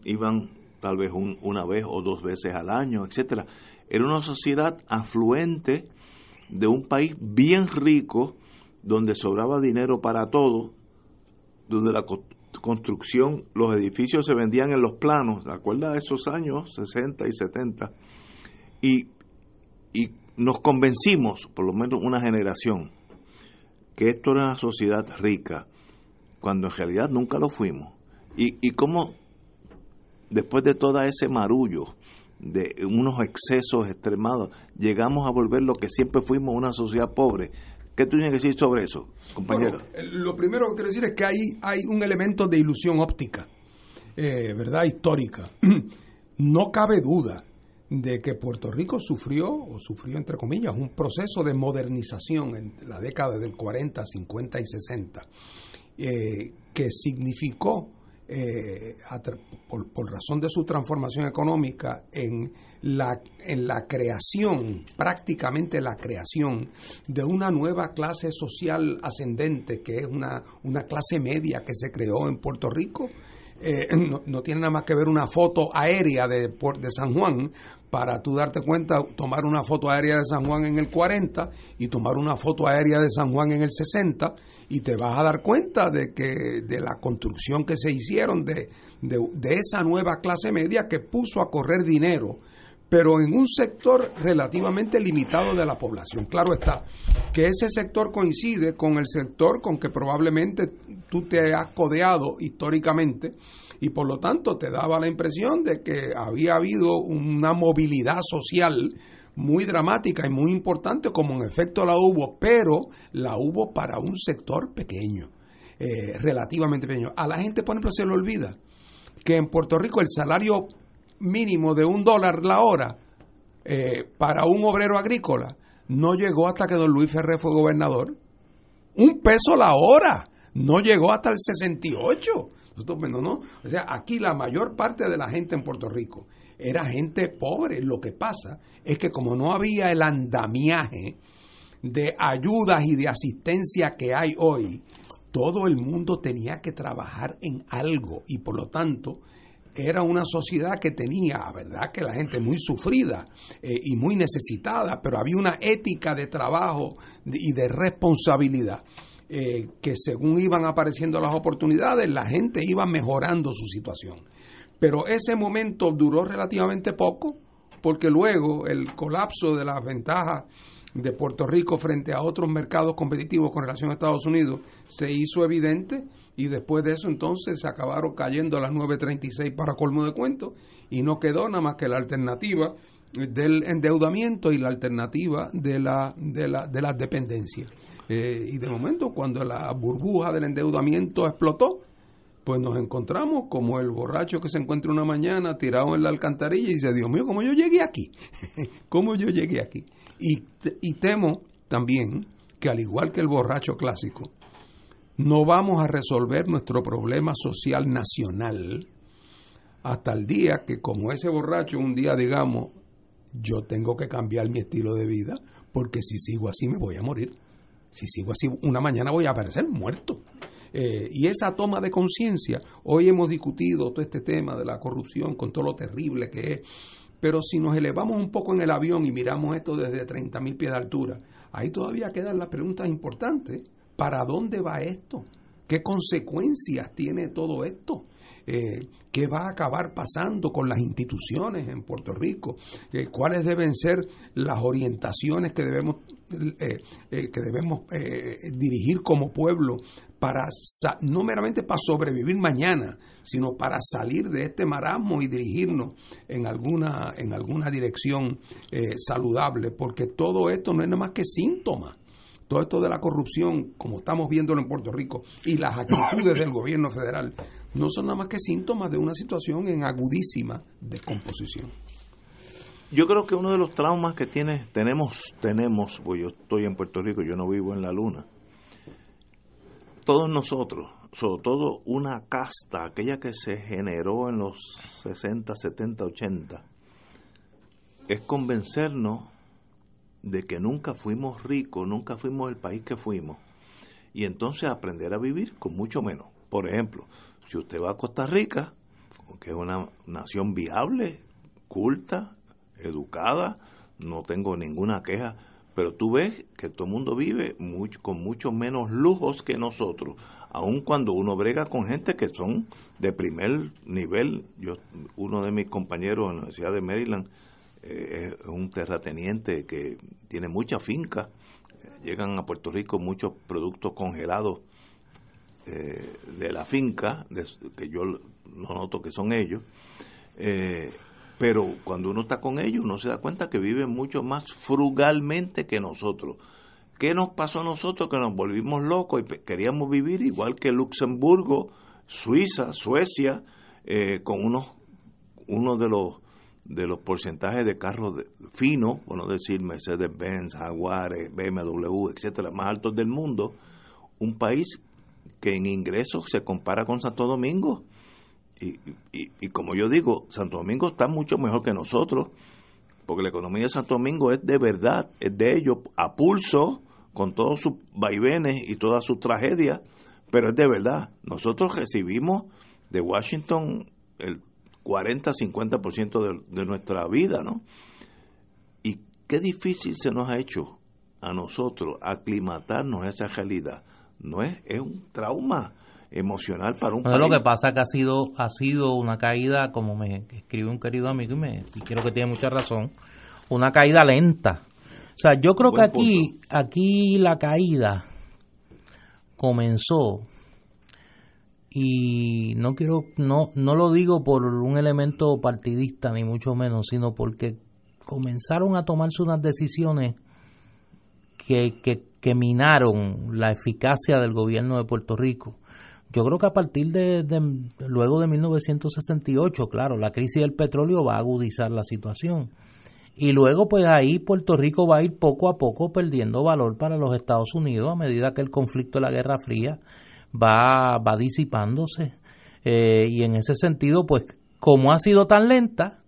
[SPEAKER 1] iban tal vez un- una vez o dos veces al año, etcétera. Era una sociedad afluente de un país bien rico, donde sobraba dinero para todo, donde la co- construcción, los edificios se vendían en los planos, ¿te acuerdas de esos años 60 y 70? Y, y nos convencimos, por lo menos una generación, que esto era una sociedad rica, cuando en realidad nunca lo fuimos. Y, y cómo, después de todo ese marullo, de unos excesos extremados, llegamos a volver lo que siempre fuimos una sociedad pobre. ¿Qué tú tienes que decir sobre eso, compañero?
[SPEAKER 3] lo primero que quiero decir es que hay, hay un elemento de ilusión óptica, eh, ¿verdad? Histórica. [CLEARS THROAT] no cabe duda de que Puerto Rico sufrió, o sufrió entre comillas, un proceso de modernización en la década del 40, 50 y 60, eh, que significó, eh, por, razón de su transformación económica, en la, en la creación, prácticamente la creación de una nueva clase social ascendente, que es una, una clase media que se creó en Puerto Rico. Eh, no, tiene nada más que ver una foto aérea de, de San Juan para tú darte cuenta, tomar una foto aérea de San Juan en el 40 y tomar una foto aérea de San Juan en el 60 y te vas a dar cuenta de que de la construcción que se hicieron de, de esa nueva clase media que puso a correr dinero pero en un sector relativamente limitado de la población. Claro está, que ese sector coincide con el sector con que probablemente tú te has codeado históricamente y por lo tanto te daba la impresión de que había habido una movilidad social muy dramática y muy importante como en efecto la hubo, pero la hubo para un sector pequeño, eh, relativamente pequeño. A la gente, por ejemplo, se le olvida que en Puerto Rico el salario mínimo de un dólar la hora eh, para un obrero agrícola no llegó hasta que don Luis Ferré fue gobernador. Un peso la hora. No llegó hasta el 68. ¿No? O sea, aquí la mayor parte de la gente en Puerto Rico era gente pobre. Lo que pasa es que como no había el andamiaje de ayudas y de asistencia que hay hoy, todo el mundo tenía que trabajar en algo y por lo tanto era una sociedad que tenía, ¿verdad? Que la gente muy sufrida eh, y muy necesitada, pero había una ética de trabajo y de responsabilidad. Eh, que según iban apareciendo las oportunidades, la gente iba mejorando su situación. Pero ese momento duró relativamente poco, porque luego el colapso de las ventajas de Puerto Rico frente a otros mercados competitivos con relación a Estados Unidos se hizo evidente y después de eso entonces se acabaron cayendo a las 9.36 para colmo de cuento y no quedó nada más que la alternativa del endeudamiento y la alternativa de la de la, de las dependencias. Eh, y de momento cuando la burbuja del endeudamiento explotó, pues nos encontramos como el borracho que se encuentra una mañana tirado en la alcantarilla y dice, Dios mío, ¿cómo yo llegué aquí? [LAUGHS] ¿Cómo yo llegué aquí? Y, y temo también que al igual que el borracho clásico, no vamos a resolver nuestro problema social nacional hasta el día que como ese borracho un día digamos, yo tengo que cambiar mi estilo de vida porque si sigo así me voy a morir. Si sigo así, una mañana voy a aparecer muerto. Eh, y esa toma de conciencia, hoy hemos discutido todo este tema de la corrupción con todo lo terrible que es, pero si nos elevamos un poco en el avión y miramos esto desde 30.000 pies de altura, ahí todavía quedan las preguntas importantes. ¿Para dónde va esto? ¿Qué consecuencias tiene todo esto? Eh, qué va a acabar pasando con las instituciones en Puerto Rico, eh, cuáles deben ser las orientaciones que debemos, eh, que debemos dirigir como pueblo para no meramente para sobrevivir mañana, sino para salir de este marasmo y dirigirnos en alguna, en alguna dirección saludable, porque todo esto no es nada más que síntoma. Todo esto de la corrupción, como estamos viéndolo en Puerto Rico, y las actitudes del gobierno federal, no son nada más que síntomas de una situación en agudísima descomposición.
[SPEAKER 1] Yo creo que uno de los traumas que tiene, tenemos, tenemos, pues yo estoy en Puerto Rico, yo no vivo en la luna. Todos nosotros, sobre todo una casta, aquella que se generó en los 60, 70, 80, es convencernos de que nunca fuimos ricos, nunca fuimos el país que fuimos, y entonces aprender a vivir con mucho menos. Por ejemplo, si usted va a Costa Rica, que es una nación viable, culta, educada, no tengo ninguna queja, pero tú ves que todo el mundo vive mucho, con mucho menos lujos que nosotros, aun cuando uno brega con gente que son de primer nivel. Yo, uno de mis compañeros en la Universidad de Maryland eh, es un terrateniente que tiene mucha finca. Llegan a Puerto Rico muchos productos congelados eh, de la finca, que yo no noto que son ellos. Eh, pero cuando uno está con ellos, uno se da cuenta que viven mucho más frugalmente que nosotros. ¿qué nos pasó a nosotros que nos volvimos locos y queríamos vivir igual que Luxemburgo, Suiza, Suecia, eh, con unos, uno de los de los porcentajes de carros finos, por no decir Mercedes-Benz, Jaguar, BMW, etcétera, más altos del mundo, un país que en ingresos se compara con Santo Domingo. Y, y, como yo digo, Santo Domingo está mucho mejor que nosotros, porque la economía de Santo Domingo es de verdad, es de ellos, a pulso, con todos sus vaivenes y todas sus tragedias, pero es de verdad. Nosotros recibimos de Washington el 40-50% de, de nuestra vida, ¿no? Y qué difícil se nos ha hecho a nosotros aclimatarnos a esa realidad. No es, es un trauma emocional para un
[SPEAKER 2] país. Lo que pasa es que ha sido, ha sido una caída, como me escribe un querido amigo y, me, y creo que tiene mucha razón, una caída lenta. O sea, yo creo que aquí, aquí la caída comenzó y no quiero no no lo digo por un elemento partidista ni mucho menos sino porque comenzaron a tomarse unas decisiones que, que, minaron la eficacia del gobierno de Puerto Rico yo creo que a partir de, luego de 1968 claro la crisis del petróleo va a agudizar la situación y luego pues ahí Puerto Rico va a ir poco a poco perdiendo valor para los Estados Unidos a medida que el conflicto de la Guerra Fría va, va disipándose. Eh, y en ese sentido, pues como ha sido tan lenta,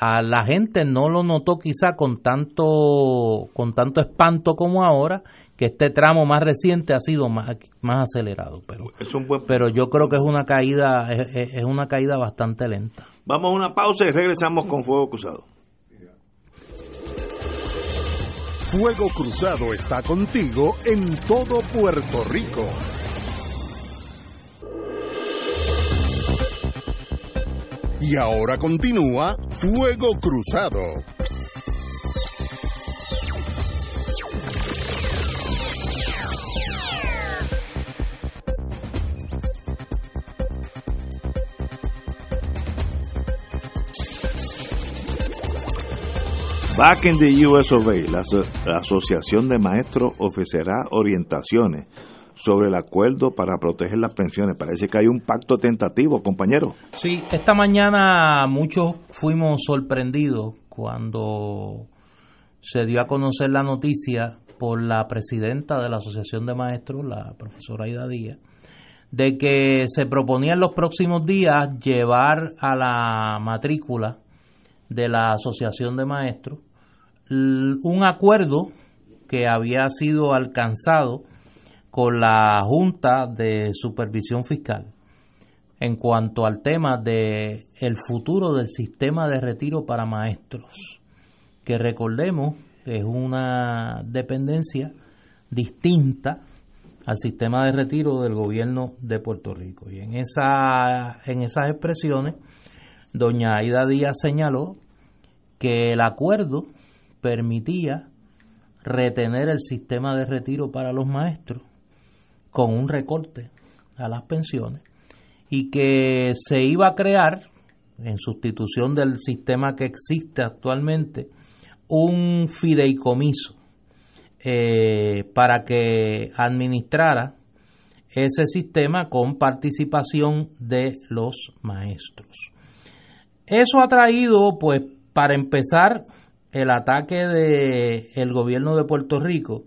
[SPEAKER 2] a la gente no lo notó quizá con tanto, con tanto espanto como ahora, que este tramo más reciente ha sido más, más acelerado. Pero, pero yo creo que es una caída, es, es una caída bastante lenta.
[SPEAKER 1] Vamos a una pausa y regresamos con Fuego Cruzado.
[SPEAKER 4] Fuego Cruzado está contigo en todo Puerto Rico. Y ahora continúa Fuego Cruzado.
[SPEAKER 1] Back in the US of la, la Asociación de Maestros ofrecerá orientaciones sobre el acuerdo para proteger las pensiones. Parece que hay un pacto tentativo, compañero.
[SPEAKER 2] Sí, esta mañana muchos fuimos sorprendidos cuando se dio a conocer la noticia por la presidenta de la Asociación de Maestros, la profesora Aida Díaz, de que se proponía en los próximos días llevar a la matrícula de la Asociación de Maestros un acuerdo que había sido alcanzado con la Junta de Supervisión Fiscal en cuanto al tema de el futuro del sistema de retiro para maestros, que recordemos es una dependencia distinta al sistema de retiro del gobierno de Puerto Rico. Y en esa en esas expresiones doña Aida Díaz señaló que el acuerdo permitía retener el sistema de retiro para los maestros con un recorte a las pensiones y que se iba a crear, en sustitución del sistema que existe actualmente, un fideicomiso eh, para que administrara ese sistema con participación de los maestros. Eso ha traído, pues, para empezar, el ataque del el gobierno de Puerto Rico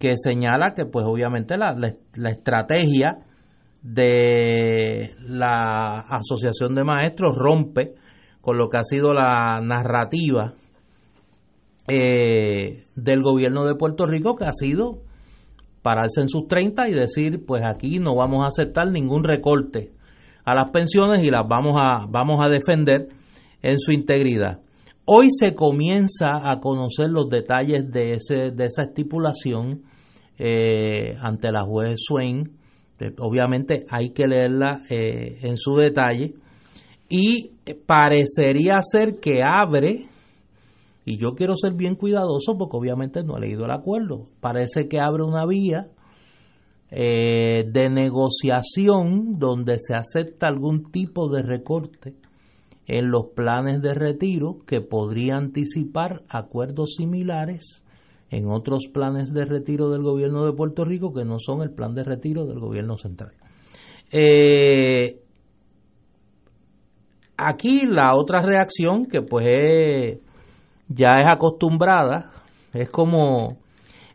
[SPEAKER 2] que señala que pues obviamente la, la, estrategia de la Asociación de Maestros rompe con lo que ha sido la narrativa eh, del gobierno de Puerto Rico, que ha sido pararse en sus 30 y decir, pues aquí no vamos a aceptar ningún recorte a las pensiones y las vamos a, vamos a defender en su integridad. Hoy se comienza a conocer los detalles de, ese, de esa estipulación eh, ante la juez Swain. Obviamente hay que leerla eh, en su detalle. Y parecería ser que abre, y yo quiero ser bien cuidadoso porque obviamente no he leído el acuerdo, parece que abre una vía eh, de negociación donde se acepta algún tipo de recorte en los planes de retiro que podría anticipar acuerdos similares en otros planes de retiro del gobierno de Puerto Rico que no son el plan de retiro del gobierno central. Eh, aquí la otra reacción que pues ya es acostumbrada es como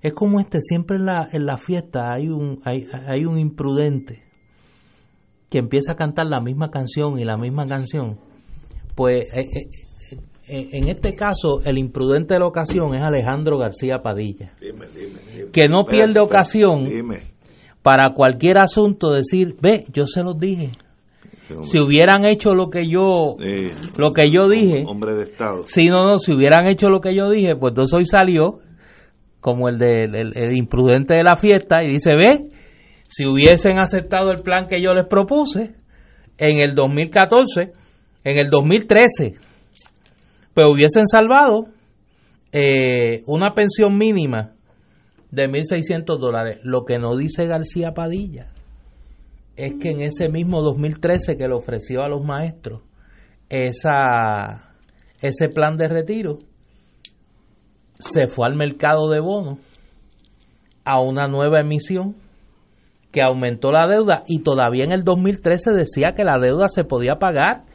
[SPEAKER 2] es como este siempre en la, en la fiesta hay un hay, hay un imprudente que empieza a cantar la misma canción y la misma canción pues eh, eh, en este caso el imprudente de la ocasión es Alejandro García Padilla que no pierde ocasión para cualquier asunto decir ve yo se los dije si hubieran hecho lo que yo lo que yo dije
[SPEAKER 1] hombre de estado.
[SPEAKER 2] si no no si hubieran hecho lo que yo dije pues entonces hoy salió como el de el, imprudente de la fiesta y dice ve si hubiesen aceptado el plan que yo les propuse en el 2014 en el 2013 pues hubiesen salvado eh, una pensión mínima de 1.600 dólares. Lo que no dice García Padilla es que en ese mismo 2013 que le ofreció a los maestros esa, ese plan de retiro, se fue al mercado de bonos a una nueva emisión que aumentó la deuda y todavía en el 2013 decía que la deuda se podía pagar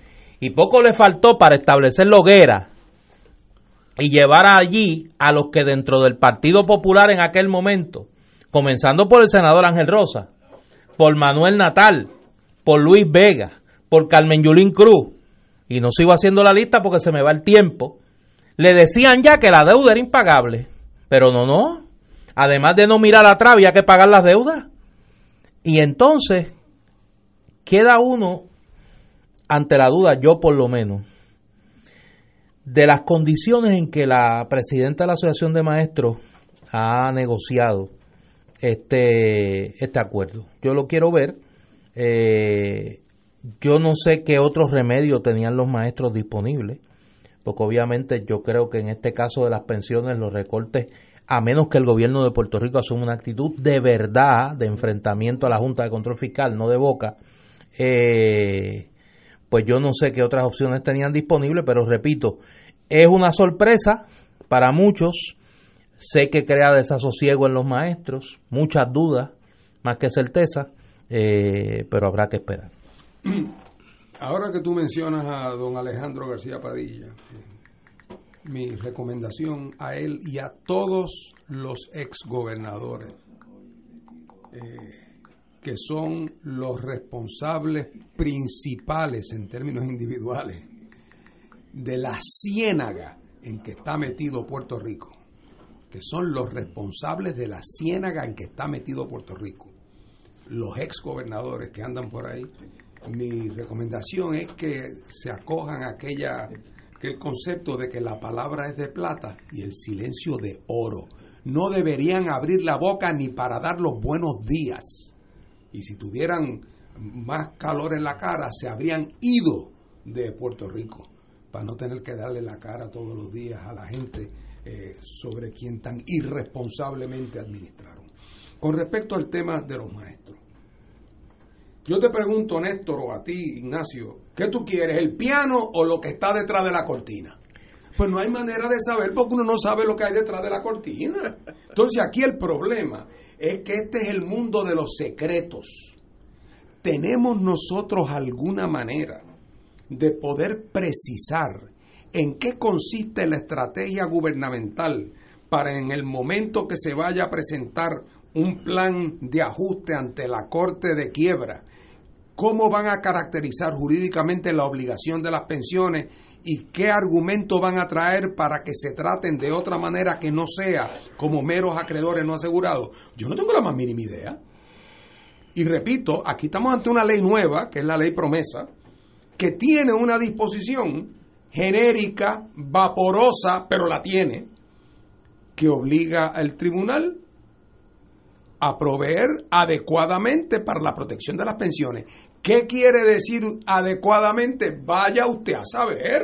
[SPEAKER 2] y poco le faltó para establecer la hoguera y llevar allí a los que dentro del Partido Popular en aquel momento, comenzando por el senador Ángel Rosa, por Manuel Natal, por Luis Vega, por Carmen Yulín Cruz, y no sigo haciendo la lista porque se me va el tiempo, le decían ya que la deuda era impagable. Pero no, no. Además de no mirar atrás, había que pagar las deudas. Y entonces queda uno ante la duda, yo por lo menos, de las condiciones en que la presidenta de la Asociación de Maestros ha negociado este, este acuerdo. Yo lo quiero ver. Eh, yo no sé qué otros remedios tenían los maestros disponibles, porque obviamente yo creo que en este caso de las pensiones, los recortes, a menos que el gobierno de Puerto Rico asuma una actitud de verdad de enfrentamiento a la Junta de Control Fiscal, no de boca, eh, pues yo no sé qué otras opciones tenían disponibles, pero repito, es una sorpresa para muchos Sé que crea desasosiego en los maestros, muchas dudas, más que certeza, eh, pero habrá que esperar. [CLEARS THROAT]
[SPEAKER 3] Ahora que tú mencionas a don Alejandro García Padilla, mi recomendación a él y a todos los exgobernadores eh, que son los responsables principales en términos individuales de la ciénaga en que está metido Puerto Rico que son los responsables de la ciénaga en que está metido Puerto Rico, los ex gobernadores que andan por ahí, mi recomendación es que se acojan a aquella el concepto de que la palabra es de plata y el silencio de oro. No deberían abrir la boca ni para dar los buenos días. Y si tuvieran más calor en la cara, se habrían ido de Puerto Rico para no tener que darle la cara todos los días a la gente eh, sobre quien tan irresponsablemente administraron. Con respecto al tema de los maestros, yo te pregunto, Néstor, o a ti, Ignacio, ¿qué tú quieres, el piano o lo que está detrás de la cortina? Pues no hay manera de saber porque uno no sabe lo que hay detrás de la cortina. Entonces aquí el problema es que este es el mundo de los secretos. ¿Tenemos nosotros alguna manera de poder precisar en qué consiste la estrategia gubernamental para en el momento que se vaya a presentar un plan de ajuste ante la Corte de Quiebra, cómo van a caracterizar jurídicamente la obligación de las pensiones y qué argumentos van a traer para que se traten de otra manera que no sea como meros acreedores no asegurados. Yo no tengo la más mínima idea. Y repito, aquí estamos ante una ley nueva, que es la ley promesa, que tiene una disposición genérica, vaporosa, pero la tiene, que obliga al tribunal a proveer adecuadamente para la protección de las pensiones. ¿Qué quiere decir adecuadamente? Vaya usted a saber.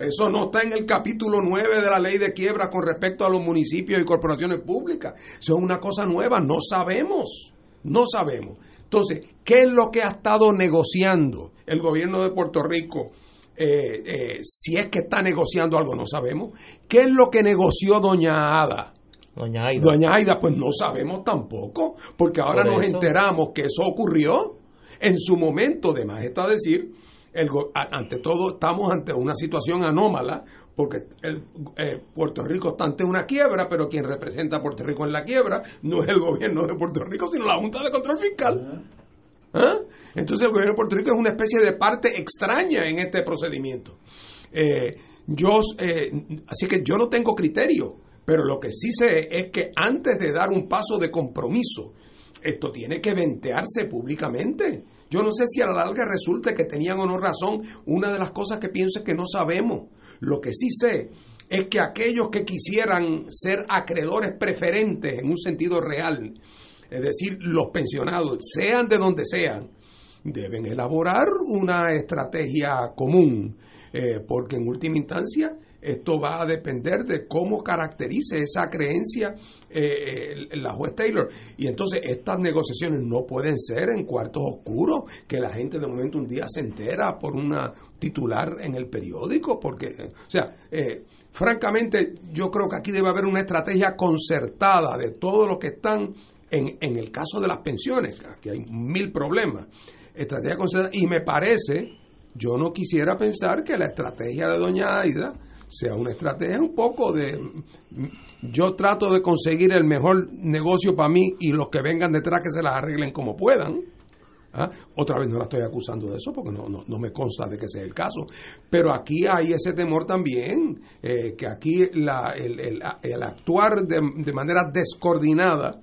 [SPEAKER 3] Eso no está en el capítulo 9 de la ley de quiebra con respecto a los municipios y corporaciones públicas. Eso es una cosa nueva, no sabemos, no sabemos. Entonces, ¿qué es lo que ha estado negociando el gobierno de Puerto Rico eh, eh, si es que está negociando algo, no sabemos. ¿Qué es lo que negoció doña Ada
[SPEAKER 2] Doña Aida.
[SPEAKER 3] Doña Aida, pues no sabemos tampoco, porque ahora
[SPEAKER 2] Por
[SPEAKER 3] nos
[SPEAKER 2] eso.
[SPEAKER 3] enteramos que eso ocurrió en su momento, de más está decir, el, ante todo estamos ante una situación anómala, porque el, eh, Puerto Rico está ante una quiebra, pero quien representa a Puerto Rico en la quiebra no es el gobierno de Puerto Rico, sino la Junta de Control Fiscal. ¿Ah? Entonces el gobierno de Puerto Rico es una especie de parte extraña en este procedimiento. Eh, eh, así que yo no tengo criterio, pero lo que sí sé es que antes de dar un paso de compromiso, esto tiene que ventearse públicamente. Yo no sé si a la larga resulte que tenían o no razón. Una de las cosas que pienso es que no sabemos. Lo que sí sé es que aquellos que quisieran ser acreedores preferentes en un sentido real, es decir, los pensionados, sean de donde sean, deben elaborar una estrategia común, eh, porque en última instancia esto va a depender de cómo caracterice esa creencia eh, eh, la juez Taylor. Y entonces estas negociaciones no pueden ser en cuartos oscuros, que la gente de momento un día se entera por una titular en el periódico, porque, o sea, francamente yo creo que aquí debe haber una estrategia concertada de todos los que están en, el caso de las pensiones, aquí hay mil problemas, estrategia concertada, y me parece, yo no quisiera pensar que la estrategia de doña Aida sea una estrategia un poco de yo trato de conseguir el mejor negocio para mí y los que vengan detrás que se las arreglen como puedan. ¿Ah? Otra vez no la estoy acusando de eso porque no, no, no me consta de que sea el caso. Pero aquí hay ese temor también, eh, que aquí la, el, actuar de manera descoordinada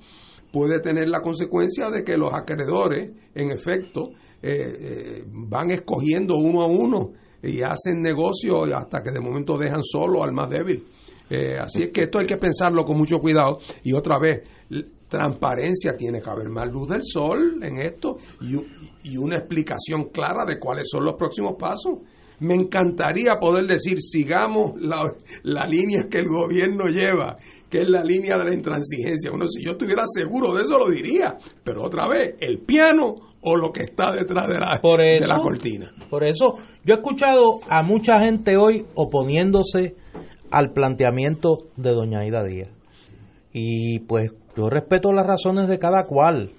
[SPEAKER 3] puede tener la consecuencia de que los acreedores, en efecto, eh, eh, van escogiendo uno a uno y hacen negocio hasta que de momento dejan solo al más débil. Eh, así es que esto hay que pensarlo con mucho cuidado. Y otra vez, transparencia, tiene que haber más luz del sol en esto y, y una explicación clara de cuáles son los próximos pasos. Me encantaría poder decir, sigamos la línea que el gobierno lleva, que es la línea de la intransigencia. Bueno, si yo estuviera seguro de eso, lo diría. Pero otra vez, el piano o lo que está detrás de la,
[SPEAKER 2] Por
[SPEAKER 3] de la cortina.
[SPEAKER 2] Por eso, yo he escuchado a mucha gente hoy oponiéndose al planteamiento de doña Aida Díaz. Y pues yo respeto las razones de cada cual.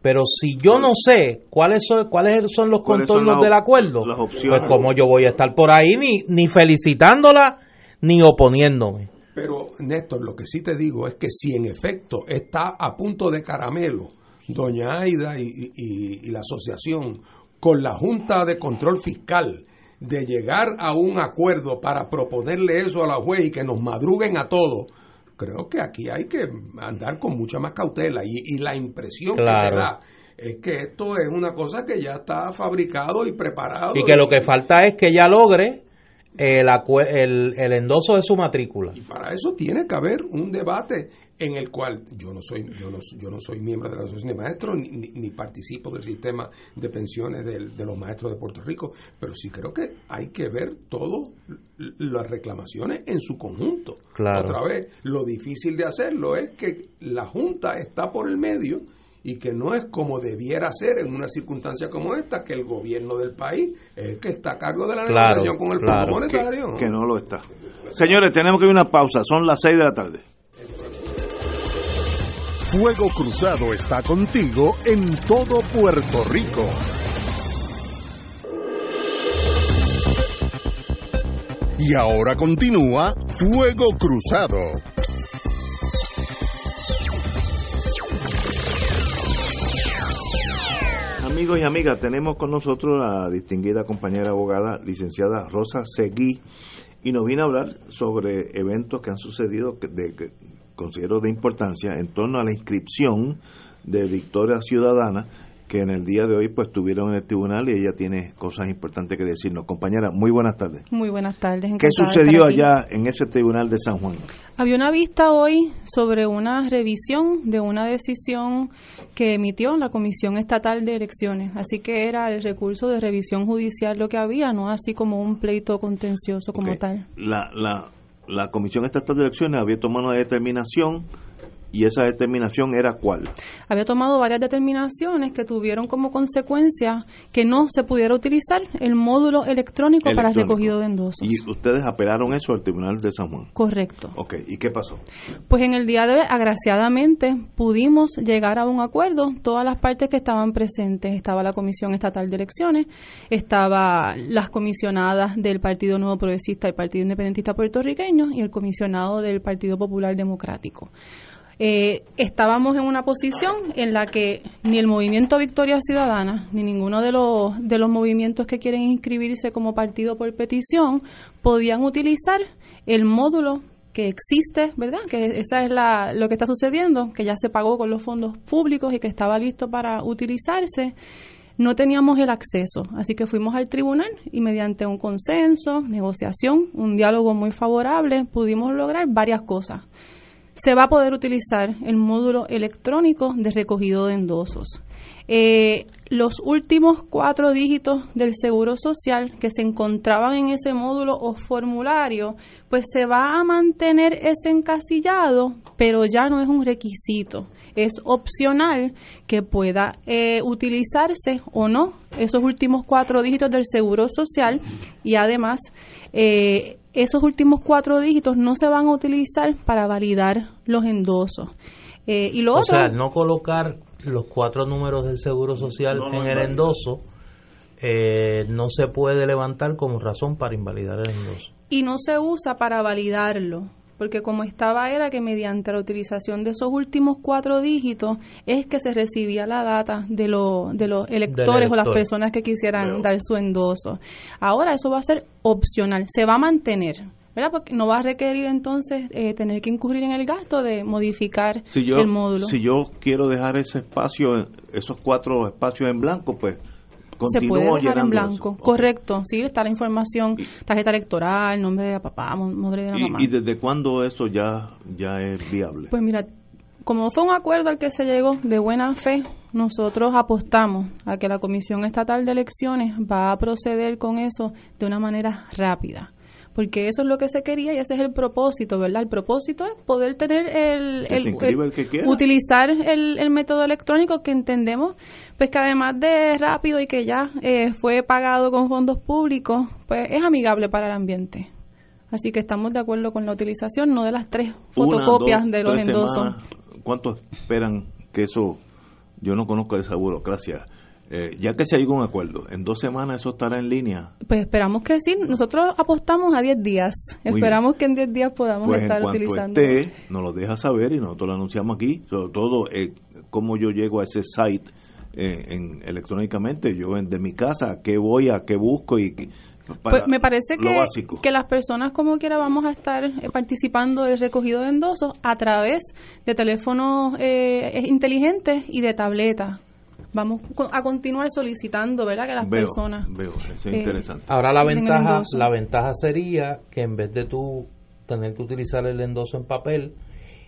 [SPEAKER 2] Pero si yo no sé cuáles son, cuáles son los
[SPEAKER 1] ¿Cuáles son
[SPEAKER 2] contornos del acuerdo,
[SPEAKER 1] las opciones?
[SPEAKER 2] pues como yo voy a estar por ahí ni, ni felicitándola ni oponiéndome.
[SPEAKER 3] Pero, Néstor, lo que sí te digo es que si en efecto está a punto de caramelo doña Aida y, y- y la asociación con la Junta de Control Fiscal de llegar a un acuerdo para proponerle eso a la juez y que nos madruguen a todos, creo que aquí hay que andar con mucha más cautela y, y la impresión que te da es que esto es una cosa que ya está fabricado y preparado.
[SPEAKER 2] Y que lo que falta es que ella logre el, el, el endoso de su matrícula.
[SPEAKER 3] Y para eso tiene que haber un debate en el cual yo no soy yo no, yo no soy miembro de la asociación de maestros ni, ni- ni participo del sistema de pensiones del- de, los maestros de Puerto Rico, pero sí creo que hay que ver todas las reclamaciones en su conjunto.
[SPEAKER 2] Claro.
[SPEAKER 3] Otra vez, lo difícil de hacerlo es que la Junta está por el medio y que no es como debiera ser en una circunstancia como esta, que el gobierno del país es el que está a cargo de la
[SPEAKER 2] Claro,
[SPEAKER 3] negociación con el
[SPEAKER 2] claro.
[SPEAKER 3] Fondo Monetario.
[SPEAKER 1] que no lo está. Señores, tenemos que ir a una pausa. Son las 6 de la tarde.
[SPEAKER 4] Fuego Cruzado está contigo en todo Puerto Rico. Y ahora continúa Fuego Cruzado.
[SPEAKER 1] Amigos y amigas, tenemos con nosotros a la distinguida compañera abogada, licenciada Rosa Seguí, y nos viene a hablar sobre eventos que han sucedido que, de, que considero de importancia en torno a la inscripción de Victoria Ciudadana que en el día de hoy pues estuvieron en el tribunal y ella tiene cosas importantes que decirnos. Compañera, muy buenas tardes.
[SPEAKER 5] Muy buenas tardes.
[SPEAKER 1] ¿Qué sucedió allá en ese tribunal de San Juan?
[SPEAKER 5] Había una vista hoy sobre una revisión de una decisión que emitió la Comisión Estatal de Elecciones. Así que era el recurso de revisión judicial lo que había, no así como un pleito contencioso como tal.
[SPEAKER 1] La, la, la Comisión Estatal de Elecciones había tomado una determinación ¿Y esa determinación era cuál?
[SPEAKER 5] Había tomado varias determinaciones que tuvieron como consecuencia que no se pudiera utilizar el módulo electrónico, para el recogido de endosos.
[SPEAKER 1] ¿Y ustedes apelaron eso al Tribunal de San Juan?
[SPEAKER 5] Correcto.
[SPEAKER 1] Ok, ¿y qué pasó?
[SPEAKER 5] Pues en el día de hoy, agraciadamente, pudimos llegar a un acuerdo, todas las partes que estaban presentes. Estaba la Comisión Estatal de Elecciones, estaba las comisionadas del Partido Nuevo Progresista y Partido Independentista Puertorriqueño y el comisionado del Partido Popular Democrático. Eh, estábamos en una posición en la que ni el movimiento Victoria Ciudadana ni ninguno de los de los movimientos que quieren inscribirse como partido por petición podían utilizar el módulo que existe, ¿verdad? Que esa es la, lo que está sucediendo, que ya se pagó con los fondos públicos y que estaba listo para utilizarse. No teníamos el acceso, así que fuimos al tribunal y mediante un consenso, negociación, un diálogo muy favorable, pudimos lograr varias cosas se va a poder utilizar el módulo electrónico de recogido de endosos. Eh, los últimos cuatro dígitos del Seguro Social que se encontraban en ese módulo o formulario, pues se va a mantener ese encasillado, pero ya no es un requisito. Es opcional que pueda eh, utilizarse o no esos últimos cuatro dígitos del Seguro Social y además eh, esos últimos cuatro dígitos no se van a utilizar para validar los endosos.
[SPEAKER 2] Eh, y lo o sea, no colocar los cuatro números del Seguro Social en el endoso eh, no se puede levantar como razón para invalidar el endoso.
[SPEAKER 5] Y no se usa para validarlo porque como estaba era que mediante la utilización de esos últimos cuatro dígitos es que se recibía la data de, lo, de los electores o las personas que quisieran dar su endoso. Ahora eso va a ser opcional, se va a mantener. ¿verdad? Porque no va a requerir entonces eh, tener que incurrir en el gasto de modificar el módulo.
[SPEAKER 1] Si yo quiero dejar ese espacio, esos cuatro espacios en blanco, pues
[SPEAKER 5] se puede dejar en blanco. Correcto, sí, está la información, tarjeta electoral, nombre de papá, nombre de la mamá.
[SPEAKER 1] ¿Y desde cuándo eso ya, ya es viable?
[SPEAKER 5] Pues mira, como fue un acuerdo al que se llegó de buena fe, nosotros apostamos a que la Comisión Estatal de Elecciones va a proceder con eso de una manera rápida porque eso es lo que se quería y ese es el propósito, ¿verdad? El propósito es poder tener el, utilizar el, método electrónico que entendemos, pues que además de rápido y que ya eh, fue pagado con fondos públicos, pues es amigable para el ambiente. Así que estamos de acuerdo con la utilización, no de las tres fotocopias de los endosos.
[SPEAKER 1] ¿Cuánto esperan que eso? Yo no conozco esa burocracia eh, ya que se llegó a un acuerdo, ¿en dos semanas eso estará en línea?
[SPEAKER 5] Pues esperamos que sí. Nosotros apostamos a 10 días. esperamos que en 10 días podamos
[SPEAKER 1] pues
[SPEAKER 5] estar
[SPEAKER 1] en
[SPEAKER 5] utilizando.
[SPEAKER 1] Esté, nos lo deja saber y nosotros lo anunciamos aquí. Sobre todo, eh, cómo yo llego a ese site eh, en, electrónicamente. Yo de mi casa, qué voy, a qué busco y.
[SPEAKER 5] pues me parece que, que las personas como quiera vamos a estar eh, participando del recogido de endosos a través de teléfonos inteligentes y de tabletas vamos a continuar solicitando, ¿verdad? Que las personas.
[SPEAKER 1] Veo, eso es eh, interesante.
[SPEAKER 2] Ahora la ventaja, la ventaja sería que en vez de tú tener que utilizar el endoso en papel,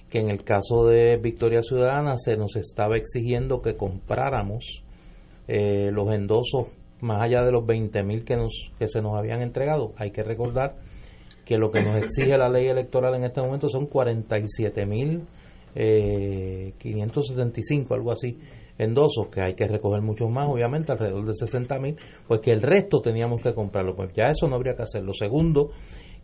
[SPEAKER 2] que en el caso de Victoria Ciudadana se nos estaba exigiendo que compráramos eh, los endosos más allá de los 20 mil que, nos, que se nos habían entregado. Hay que recordar que lo que nos exige la ley electoral en este momento son 47 mil eh, 575, algo así, endosos, que hay que recoger muchos más, obviamente, alrededor de 60 mil, pues que el resto teníamos que comprarlo. Pues ya eso no habría que hacerlo. Segundo,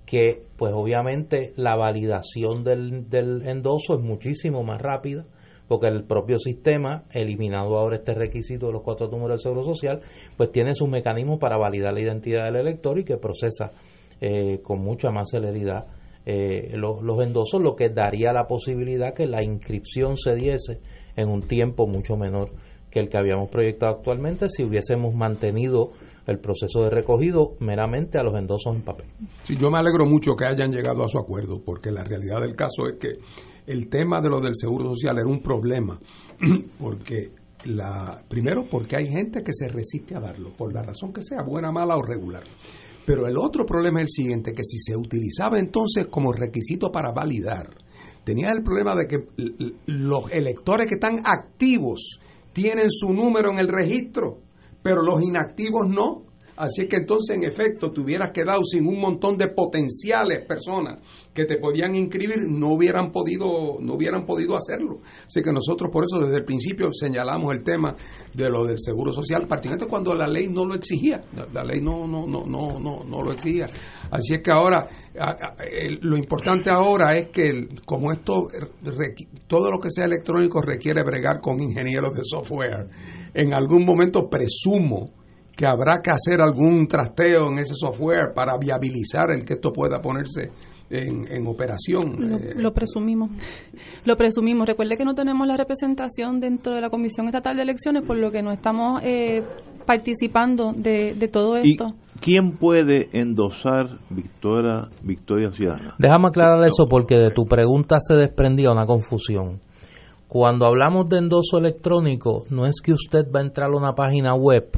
[SPEAKER 2] que pues obviamente la validación del, del endoso es muchísimo más rápida porque el propio sistema, eliminado ahora este requisito de los cuatro números del Seguro Social, pues tiene su mecanismo para validar la identidad del elector y que procesa eh, con mucha más celeridad eh, los, los endosos, lo que daría la posibilidad que la inscripción se diese en un tiempo mucho menor que el que habíamos proyectado actualmente si hubiésemos mantenido el proceso de recogido meramente a los endosos en papel.
[SPEAKER 3] Sí, yo me alegro mucho que hayan llegado a su acuerdo, porque la realidad del caso es que el tema de lo del seguro social era un problema, [CLEARS THROAT] porque la primero porque hay gente que se resiste a darlo, por la razón que sea, buena, mala o regular. Pero el otro problema es el siguiente, que si se utilizaba entonces como requisito para validar, tenía el problema de que los electores que están activos tienen su número en el registro, pero los inactivos no. Así que entonces, en efecto, te hubieras quedado sin un montón de potenciales personas que te podían inscribir, no hubieran podido, no hubieran podido hacerlo. Así que nosotros por eso desde el principio señalamos el tema de lo del seguro social, particularmente cuando la ley no lo exigía. La, ley no, no, no, no, no, no lo exigía. Así es que ahora, lo importante ahora es que como esto, todo lo que sea electrónico requiere bregar con ingenieros de software, en algún momento presumo que habrá que hacer algún trasteo en ese software para viabilizar el que esto pueda ponerse en, operación.
[SPEAKER 5] Lo, eh, lo, presumimos. Lo presumimos. Recuerde que no tenemos la representación dentro de la Comisión Estatal de Elecciones, por lo que no estamos eh, participando de, de todo esto.
[SPEAKER 1] ¿Y quién puede endosar Victoria, Victoria Ciudadana?
[SPEAKER 2] Déjame aclarar eso porque de tu pregunta se desprendía una confusión. Cuando hablamos de endoso electrónico, no es que usted va a entrar a una página web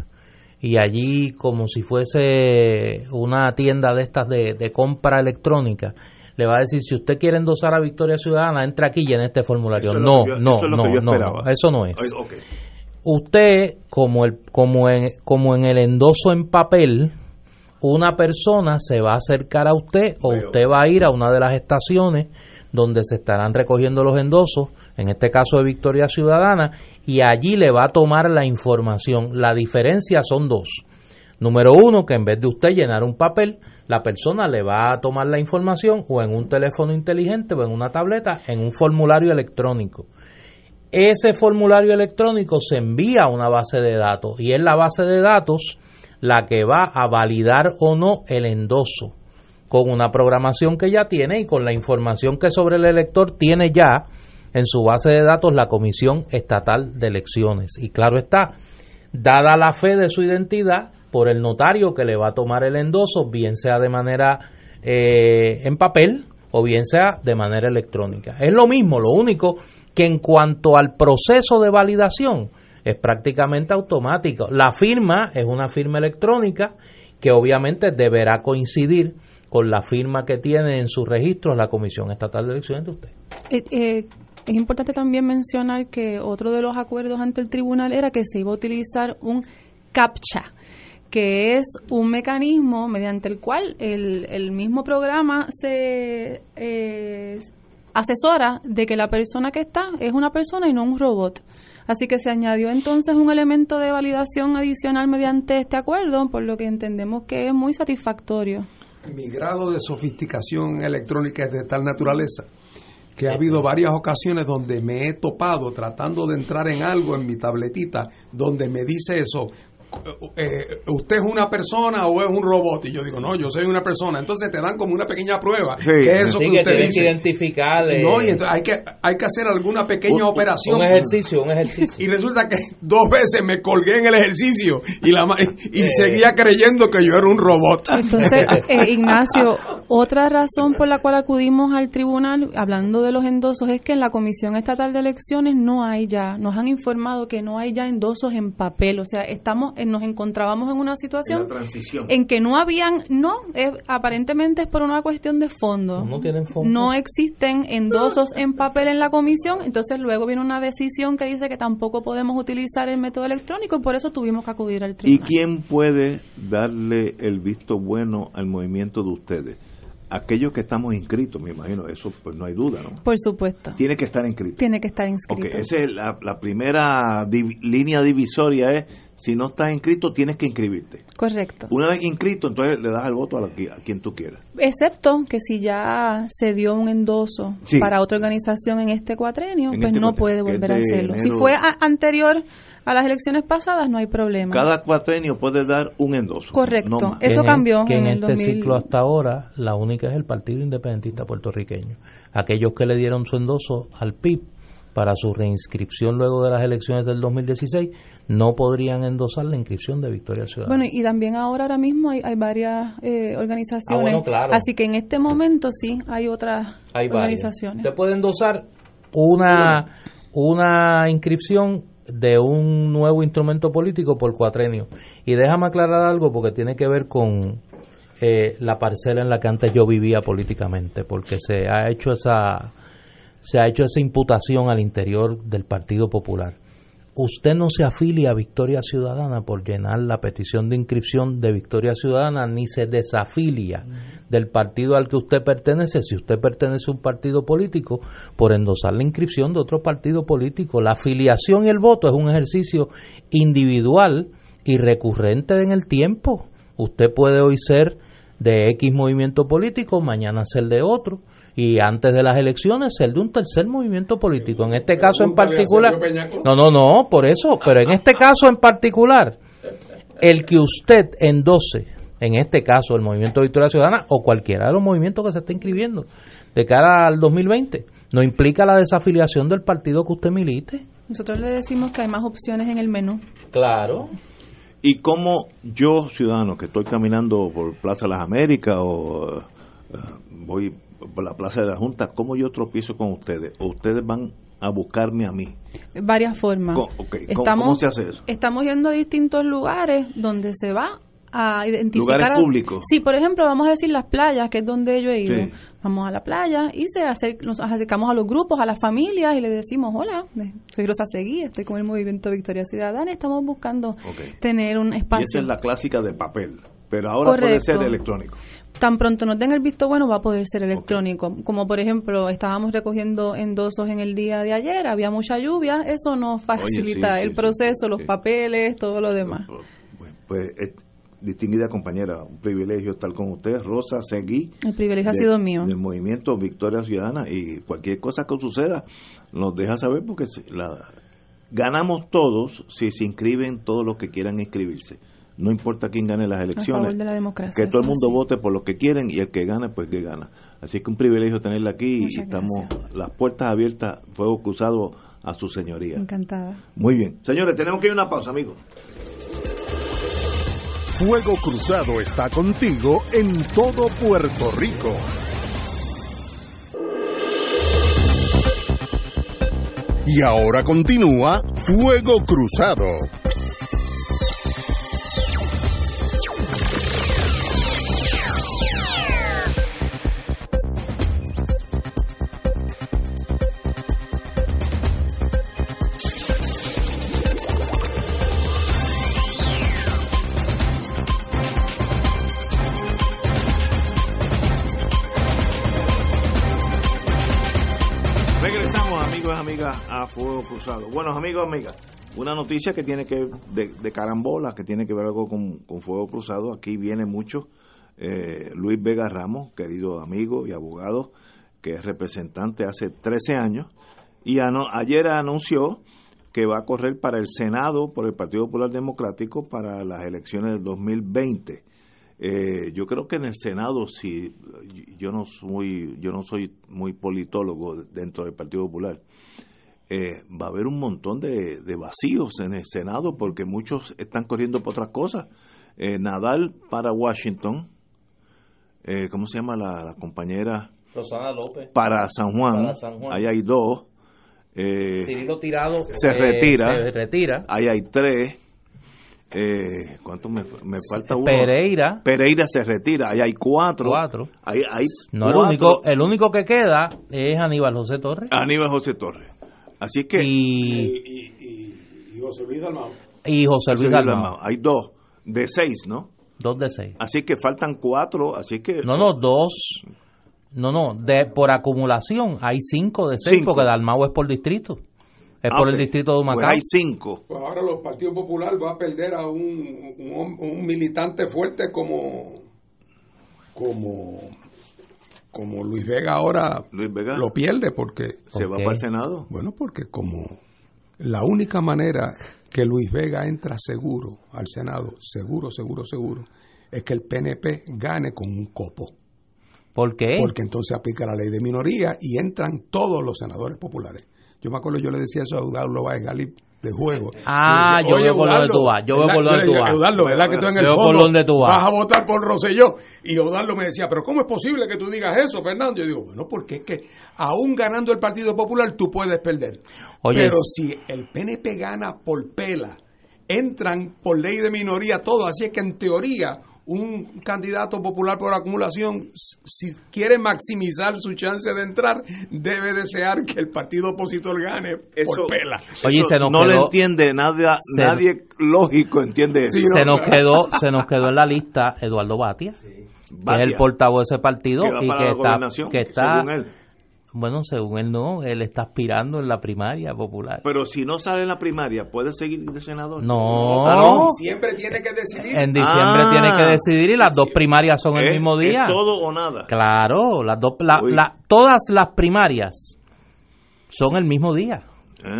[SPEAKER 2] y allí como si fuese una tienda de estas de, compra electrónica, le va a decir, si usted quiere endosar a Victoria Ciudadana, entra aquí y en este formulario. No, no, no, no, eso no es. Usted, como, el, como, en, como en el endoso en papel, una persona se va a acercar a usted o usted va a ir a una de las estaciones donde se estarán recogiendo los endosos, en este caso de Victoria Ciudadana, y allí le va a tomar la información. La diferencia son dos. Número uno, que en vez de usted llenar un papel, la persona le va a tomar la información o en un teléfono inteligente o en una tableta, en un formulario electrónico. Ese formulario electrónico se envía a una base de datos y es la base de datos la que va a validar o no el endoso con una programación que ya tiene y con la información que sobre el elector tiene ya en su base de datos la Comisión Estatal de Elecciones. Y claro está, dada la fe de su identidad por el notario que le va a tomar el endoso, bien sea de manera eh, en papel o bien sea de manera electrónica. Es lo mismo, lo único que en cuanto al proceso de validación es prácticamente automático. La firma es una firma electrónica que obviamente deberá coincidir con la firma que tiene en su registro la Comisión Estatal de Elecciones de usted.
[SPEAKER 5] Eh, eh, es importante también mencionar que otro de los acuerdos ante el tribunal era que se iba a utilizar un CAPTCHA, que es un mecanismo mediante el cual el, mismo programa se eh, asesora de que la persona que está es una persona y no un robot. Así que se añadió entonces un elemento de validación adicional mediante este acuerdo, por lo que entendemos que es muy satisfactorio.
[SPEAKER 3] Mi grado de sofisticación electrónica es de tal naturaleza que ha habido varias ocasiones donde me he topado tratando de entrar en algo en mi tabletita donde me dice eso, eh, ¿usted es una persona o es un robot? Y yo digo, no, yo soy una persona. Entonces te dan como una pequeña prueba.
[SPEAKER 2] que es eso que, usted dice. Que identificar.
[SPEAKER 3] No, y entonces hay que, hay que hacer alguna pequeña operación.
[SPEAKER 2] Un ejercicio, un ejercicio. [LAUGHS]
[SPEAKER 3] Y resulta que dos veces me colgué en el ejercicio y, la, y eh. seguía creyendo que yo era un robot.
[SPEAKER 5] Entonces, [LAUGHS] eh, Ignacio, otra razón por la cual acudimos al tribunal, hablando de los endosos, es que en la Comisión Estatal de Elecciones no hay ya, nos han informado que no hay ya endosos en papel. O sea, estamos nos encontrábamos en una situación en, que no habían, no, aparentemente es por una cuestión de fondo.
[SPEAKER 2] No tienen fondo.
[SPEAKER 5] No existen endosos en papel en la comisión, entonces luego viene una decisión que dice que tampoco podemos utilizar el método electrónico, por eso tuvimos que acudir al tribunal.
[SPEAKER 1] ¿Y quién puede darle el visto bueno al movimiento de ustedes? aquellos que estamos inscritos, me imagino, eso pues no hay duda, ¿no?
[SPEAKER 5] Por supuesto.
[SPEAKER 1] Tiene que estar inscrito.
[SPEAKER 5] Tiene que estar inscrito.
[SPEAKER 1] Ok, esa es la, primera línea divisoria es, si no estás inscrito, tienes que inscribirte.
[SPEAKER 5] Correcto.
[SPEAKER 1] Una vez inscrito, entonces le das el voto a, quien tú quieras.
[SPEAKER 5] Excepto que si ya se dio un endoso para otra organización en este cuatrenio, pues este no puede volver a hacerlo. Si fue anterior a las elecciones pasadas no hay problema.
[SPEAKER 1] Cada cuatrenio puede dar un endoso.
[SPEAKER 5] Correcto, eso cambió.
[SPEAKER 2] que en, este ciclo hasta ahora la única es el Partido Independentista Puertorriqueño. Aquellos que le dieron su endoso al PIB para su reinscripción luego de las elecciones del 2016 no podrían endosar la inscripción de Victoria Ciudadana.
[SPEAKER 5] Bueno, y también ahora ahora mismo hay, varias eh, organizaciones. Ah, Así que en este momento sí hay otras organizaciones.
[SPEAKER 2] Usted puede endosar una, una inscripción de un nuevo instrumento político por cuatrenio. Y déjame aclarar algo porque tiene que ver con eh, la parcela en la que antes yo vivía políticamente, porque se ha hecho esa se ha hecho esa imputación al interior del Partido Popular. usted no se afilia a Victoria Ciudadana por llenar la petición de inscripción de Victoria Ciudadana, ni se desafilia del partido al que usted pertenece, si usted pertenece a un partido político, por endosar la inscripción de otro partido político. La afiliación y el voto es un ejercicio individual y recurrente en el tiempo. Usted puede hoy ser de X movimiento político, mañana ser de otro y antes de las elecciones ser de un tercer movimiento político. En este caso en particular, no, no, no, por eso, pero en este caso en particular, el que usted endose, en este caso el Movimiento Victoria Ciudadana o cualquiera de los movimientos que se está inscribiendo de cara al 2020, no implica la desafiliación del partido que usted milite.
[SPEAKER 5] Nosotros le decimos que hay más opciones en el menú.
[SPEAKER 2] Claro.
[SPEAKER 1] Y como yo, ciudadano, que estoy caminando por Plaza de las Américas o eh, voy por la Plaza de la Junta, ¿cómo yo tropiezo con ustedes? ¿O ustedes van a buscarme a mí?
[SPEAKER 5] Varias formas.
[SPEAKER 1] estamos, ¿Cómo se hace eso?
[SPEAKER 5] Estamos yendo a distintos lugares donde se va a identificar.
[SPEAKER 1] Lugares públicos.
[SPEAKER 5] Sí, por ejemplo, vamos a decir las playas, que es donde yo he ido. Vamos a la playa y se nos acercamos a los grupos, a las familias y le decimos, hola, soy Rosa Seguí, estoy con el Movimiento Victoria Ciudadana, estamos buscando tener un espacio.
[SPEAKER 1] Y esa es la clásica de papel, pero ahora puede ser electrónico
[SPEAKER 5] tan pronto nos den el visto bueno va a poder ser electrónico. Como por ejemplo, estábamos recogiendo endosos en el día de ayer, había mucha lluvia, eso nos facilita el proceso, los papeles, todo lo demás.
[SPEAKER 1] pues, eh, distinguida compañera, un privilegio estar con usted, Rosa Seguí.
[SPEAKER 5] El privilegio ha sido mío.
[SPEAKER 1] Del movimiento Victoria Ciudadana y cualquier cosa que suceda nos deja saber porque la, ganamos todos si se inscriben todos los que quieran inscribirse no importa quién gane las elecciones, que todo el mundo vote por lo que quieren y el que gane, pues que gana. Así que un privilegio tenerla aquí y estamos las puertas abiertas, fuego cruzado a su señoría.
[SPEAKER 5] Encantada.
[SPEAKER 1] Muy bien. Señores, tenemos que ir a una pausa, amigos.
[SPEAKER 4] Fuego Cruzado está contigo en todo Puerto Rico. Y ahora continúa Fuego Cruzado.
[SPEAKER 1] Fuego Cruzado. Bueno, amigos, amigas, una noticia que tiene que de, de carambola, que tiene que ver algo con, Fuego Cruzado. Aquí viene mucho eh, Luis Vega Ramos, querido amigo y abogado, que es representante hace 13 años, y ayer anunció que va a correr para el Senado por el Partido Popular Democrático para las elecciones del 2020. Eh, yo creo que en el Senado, si yo no soy, yo no soy muy politólogo dentro del Partido Popular, eh, va a haber un montón de, vacíos en el Senado porque muchos están corriendo por otras cosas. Eh, Nadal para Washington, eh, ¿cómo se llama la, compañera?
[SPEAKER 2] Rosana López.
[SPEAKER 1] Para San Juan, ahí hay dos.
[SPEAKER 2] Eh, Cirilo Tirado
[SPEAKER 1] se retira.
[SPEAKER 2] Se retira.
[SPEAKER 1] Ahí hay tres. Eh, ¿Cuánto me, falta uno?
[SPEAKER 2] Pereira.
[SPEAKER 1] Pereira se retira, ahí hay cuatro.
[SPEAKER 2] Cuatro.
[SPEAKER 1] Ahí hay
[SPEAKER 2] no, El, único, el único que queda es Aníbal José Torres.
[SPEAKER 1] Aníbal José Torres. Así que.
[SPEAKER 2] Y,
[SPEAKER 3] y, José Luis Dalmau.
[SPEAKER 2] Y José Luis, Dalmau.
[SPEAKER 1] Hay dos, de seis, ¿no?
[SPEAKER 2] Dos de seis.
[SPEAKER 1] Así que faltan cuatro, así que.
[SPEAKER 2] No, no, dos. No, no, de, por acumulación hay cinco de seis porque Dalmau es por distrito. Es por el distrito de Humacao.
[SPEAKER 1] Pues hay cinco.
[SPEAKER 3] Pues ahora los Partidos Popular va a perder a un, un, un militante fuerte como como como Luis Vega ahora lo pierde porque
[SPEAKER 1] se va para el Senado.
[SPEAKER 3] Bueno, porque como la única manera que Luis Vega entra seguro al Senado, seguro, seguro, seguro, es que el PNP gane con un copo.
[SPEAKER 2] ¿Por qué?
[SPEAKER 3] Porque entonces aplica la ley de minoría y entran todos los senadores populares. Yo me acuerdo, yo le decía eso a Eudaldo Báez Galip de juego.
[SPEAKER 2] Ah, yo veo por donde tú vas. Yo veo por donde tú vas.
[SPEAKER 3] Eudaldo, ¿verdad que tú en el fondo vas a votar por Roselló? Y Eudaldo me decía, pero ¿cómo es posible que tú digas eso, Fernando? Yo digo, bueno, porque es que aún ganando el Partido Popular tú puedes perder. pero si el PNP gana por pela, entran por ley de minoría todos, así es que en teoría un candidato popular por acumulación, si quiere maximizar su chance de entrar, debe desear que el partido opositor gane por pela.
[SPEAKER 2] Oye, se nos
[SPEAKER 1] no
[SPEAKER 2] quedó,
[SPEAKER 1] lo entiende nadie, nadie lógico entiende eso.
[SPEAKER 2] se nos quedó, se nos quedó en la lista Eduardo Batia, que es el portavoz de ese partido
[SPEAKER 1] que
[SPEAKER 2] y que está, que está
[SPEAKER 1] según él.
[SPEAKER 2] Bueno, según él no, él está aspirando en la primaria popular.
[SPEAKER 1] Pero si no sale en la primaria, ¿puede seguir de senador?
[SPEAKER 2] No,
[SPEAKER 1] Ah, no.
[SPEAKER 3] Siempre tiene que decidir.
[SPEAKER 2] en diciembre
[SPEAKER 1] Ah.
[SPEAKER 2] tiene que decidir y las dos primarias son el mismo día.
[SPEAKER 1] Es todo o nada.
[SPEAKER 2] Claro, las dos, la- la- todas las primarias son el mismo día.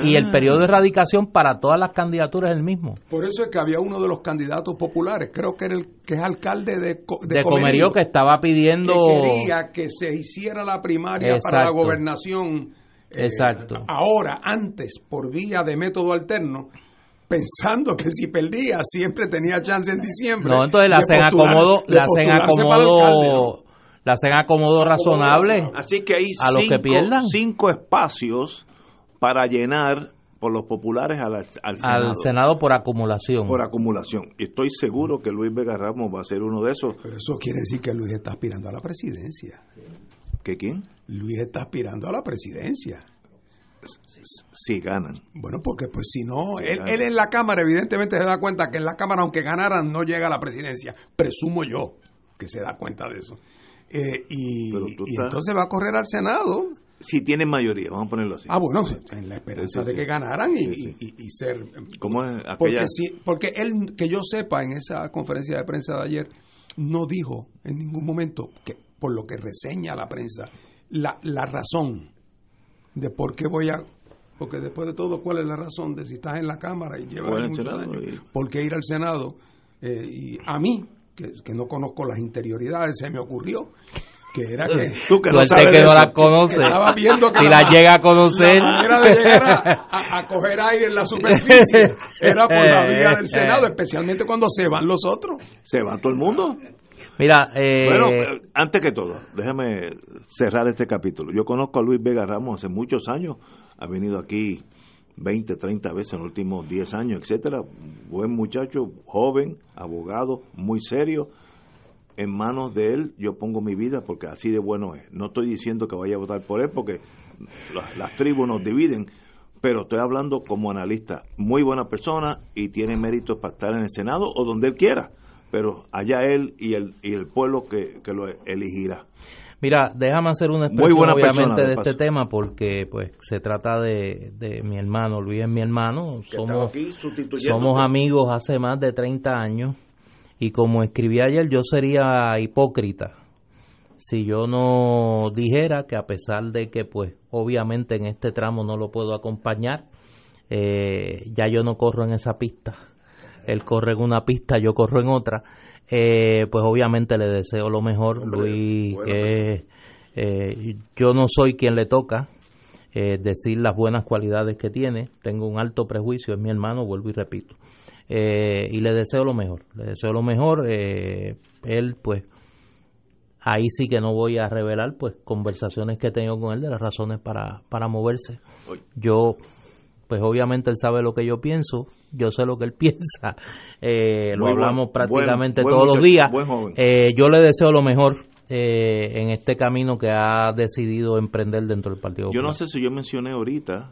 [SPEAKER 2] Y el
[SPEAKER 1] Ah.
[SPEAKER 2] periodo de erradicación para todas las candidaturas es el mismo.
[SPEAKER 3] Por eso es que había uno de los candidatos populares, creo que era el que es alcalde de, Co-
[SPEAKER 2] De Comerío que estaba
[SPEAKER 3] que
[SPEAKER 2] pidiendo...
[SPEAKER 3] quería que se hiciera la primaria para la gobernación. eh,
[SPEAKER 2] Exacto.
[SPEAKER 3] ahora, antes, por vía de método alterno, pensando que si perdía siempre tenía chance en diciembre.
[SPEAKER 2] No, entonces le
[SPEAKER 3] de
[SPEAKER 2] hacen acomodo,
[SPEAKER 3] de
[SPEAKER 2] le hacen acomodo, le hacen acomodo razonable.
[SPEAKER 1] Así que hay
[SPEAKER 2] A los que
[SPEAKER 1] cinco,
[SPEAKER 2] pierdan.
[SPEAKER 1] cinco espacios para llenar por los populares al, al Senado.
[SPEAKER 2] al Senado por acumulación.
[SPEAKER 1] Por acumulación. Y estoy seguro que Luis Vega Ramos va a ser uno de esos.
[SPEAKER 3] Pero eso quiere decir que Luis está aspirando a la presidencia.
[SPEAKER 1] ¿Que quién?
[SPEAKER 3] Luis está aspirando a la presidencia.
[SPEAKER 1] Si ganan.
[SPEAKER 3] Bueno, porque pues si no, él, él en la Cámara evidentemente se da cuenta que en la Cámara, aunque ganaran, no llega a la presidencia. Presumo yo que se da cuenta de eso. Eh, y
[SPEAKER 1] Pero tú
[SPEAKER 3] y
[SPEAKER 1] estás-
[SPEAKER 3] entonces va a correr al Senado.
[SPEAKER 1] Si tienen mayoría, vamos a ponerlo así.
[SPEAKER 3] Ah, bueno, en la esperanza
[SPEAKER 1] Sí, sí,
[SPEAKER 3] de que ganaran y,
[SPEAKER 1] Sí,
[SPEAKER 3] y- ser...
[SPEAKER 1] ¿Cómo es
[SPEAKER 3] Porque, sí, porque él, que yo sepa, en esa conferencia de prensa de ayer, no dijo en ningún momento, que por lo que reseña la prensa, la, la razón de por qué voy a... Porque después de todo, ¿cuál es la razón de si estás en la Cámara y llevas muchos
[SPEAKER 1] Senado,
[SPEAKER 3] años?
[SPEAKER 1] y-
[SPEAKER 3] ¿Por qué ir al Senado? Eh, y a mí, que, que no conozco las interioridades, se me ocurrió que era que...
[SPEAKER 1] Tú que no
[SPEAKER 2] que no
[SPEAKER 1] eso.
[SPEAKER 2] la conoce.
[SPEAKER 3] Estaba viendo que
[SPEAKER 2] si
[SPEAKER 3] la-
[SPEAKER 2] la llega a conocer.
[SPEAKER 3] La manera de llegar a, a- a coger aire en la superficie era por la [LAUGHS] vía del Senado, especialmente cuando se van los otros.
[SPEAKER 1] ¿Se va todo el mundo?
[SPEAKER 2] Mira, eh,
[SPEAKER 1] Bueno, eh, antes que todo, déjame cerrar este capítulo. Yo conozco a Luis Vega Ramos hace muchos años. Ha venido aquí 20, 30 veces en los últimos 10 años, etcétera. Buen muchacho, joven, abogado, muy serio. En manos de él yo pongo mi vida porque así de bueno es. No estoy diciendo que vaya a votar por él porque las, las tribus nos dividen, pero estoy hablando como analista. Muy buena persona y tiene méritos para estar en el Senado o donde él quiera. Pero allá él y el, y el pueblo que, que lo elegirá.
[SPEAKER 2] Mira, déjame hacer una
[SPEAKER 1] Muy
[SPEAKER 2] expresión
[SPEAKER 1] buena
[SPEAKER 2] obviamente
[SPEAKER 1] persona, de
[SPEAKER 2] este
[SPEAKER 1] paso.
[SPEAKER 2] tema porque pues se trata de, de mi hermano, Luis es mi hermano, somos,
[SPEAKER 1] aquí sustituyendo.
[SPEAKER 2] somos amigos hace más de 30 años y como escribí ayer yo sería hipócrita si yo no dijera que a pesar de que pues obviamente en este tramo no lo puedo acompañar, eh, ya yo no corro en esa pista, él corre en una pista, yo corro en otra, eh, pues obviamente le deseo lo mejor,
[SPEAKER 1] Hombre,
[SPEAKER 2] Luis,
[SPEAKER 1] bueno.
[SPEAKER 2] eh, eh, yo no soy quien le toca eh, decir las buenas cualidades que tiene, tengo un alto prejuicio, es mi hermano, vuelvo y repito, eh, y le deseo lo mejor, le deseo lo mejor, eh, él pues ahí sí que no voy a revelar pues conversaciones que he tenido con él de las razones para, para moverse. Yo, pues obviamente él sabe lo que yo pienso, yo sé lo que él [LAUGHS] piensa, eh, lo
[SPEAKER 1] buen-
[SPEAKER 2] hablamos prácticamente
[SPEAKER 1] buen- buen
[SPEAKER 2] todos los días. Eh, yo le deseo lo mejor eh, en este camino que ha decidido emprender dentro del Partido
[SPEAKER 1] Yo no sé si yo mencioné ahorita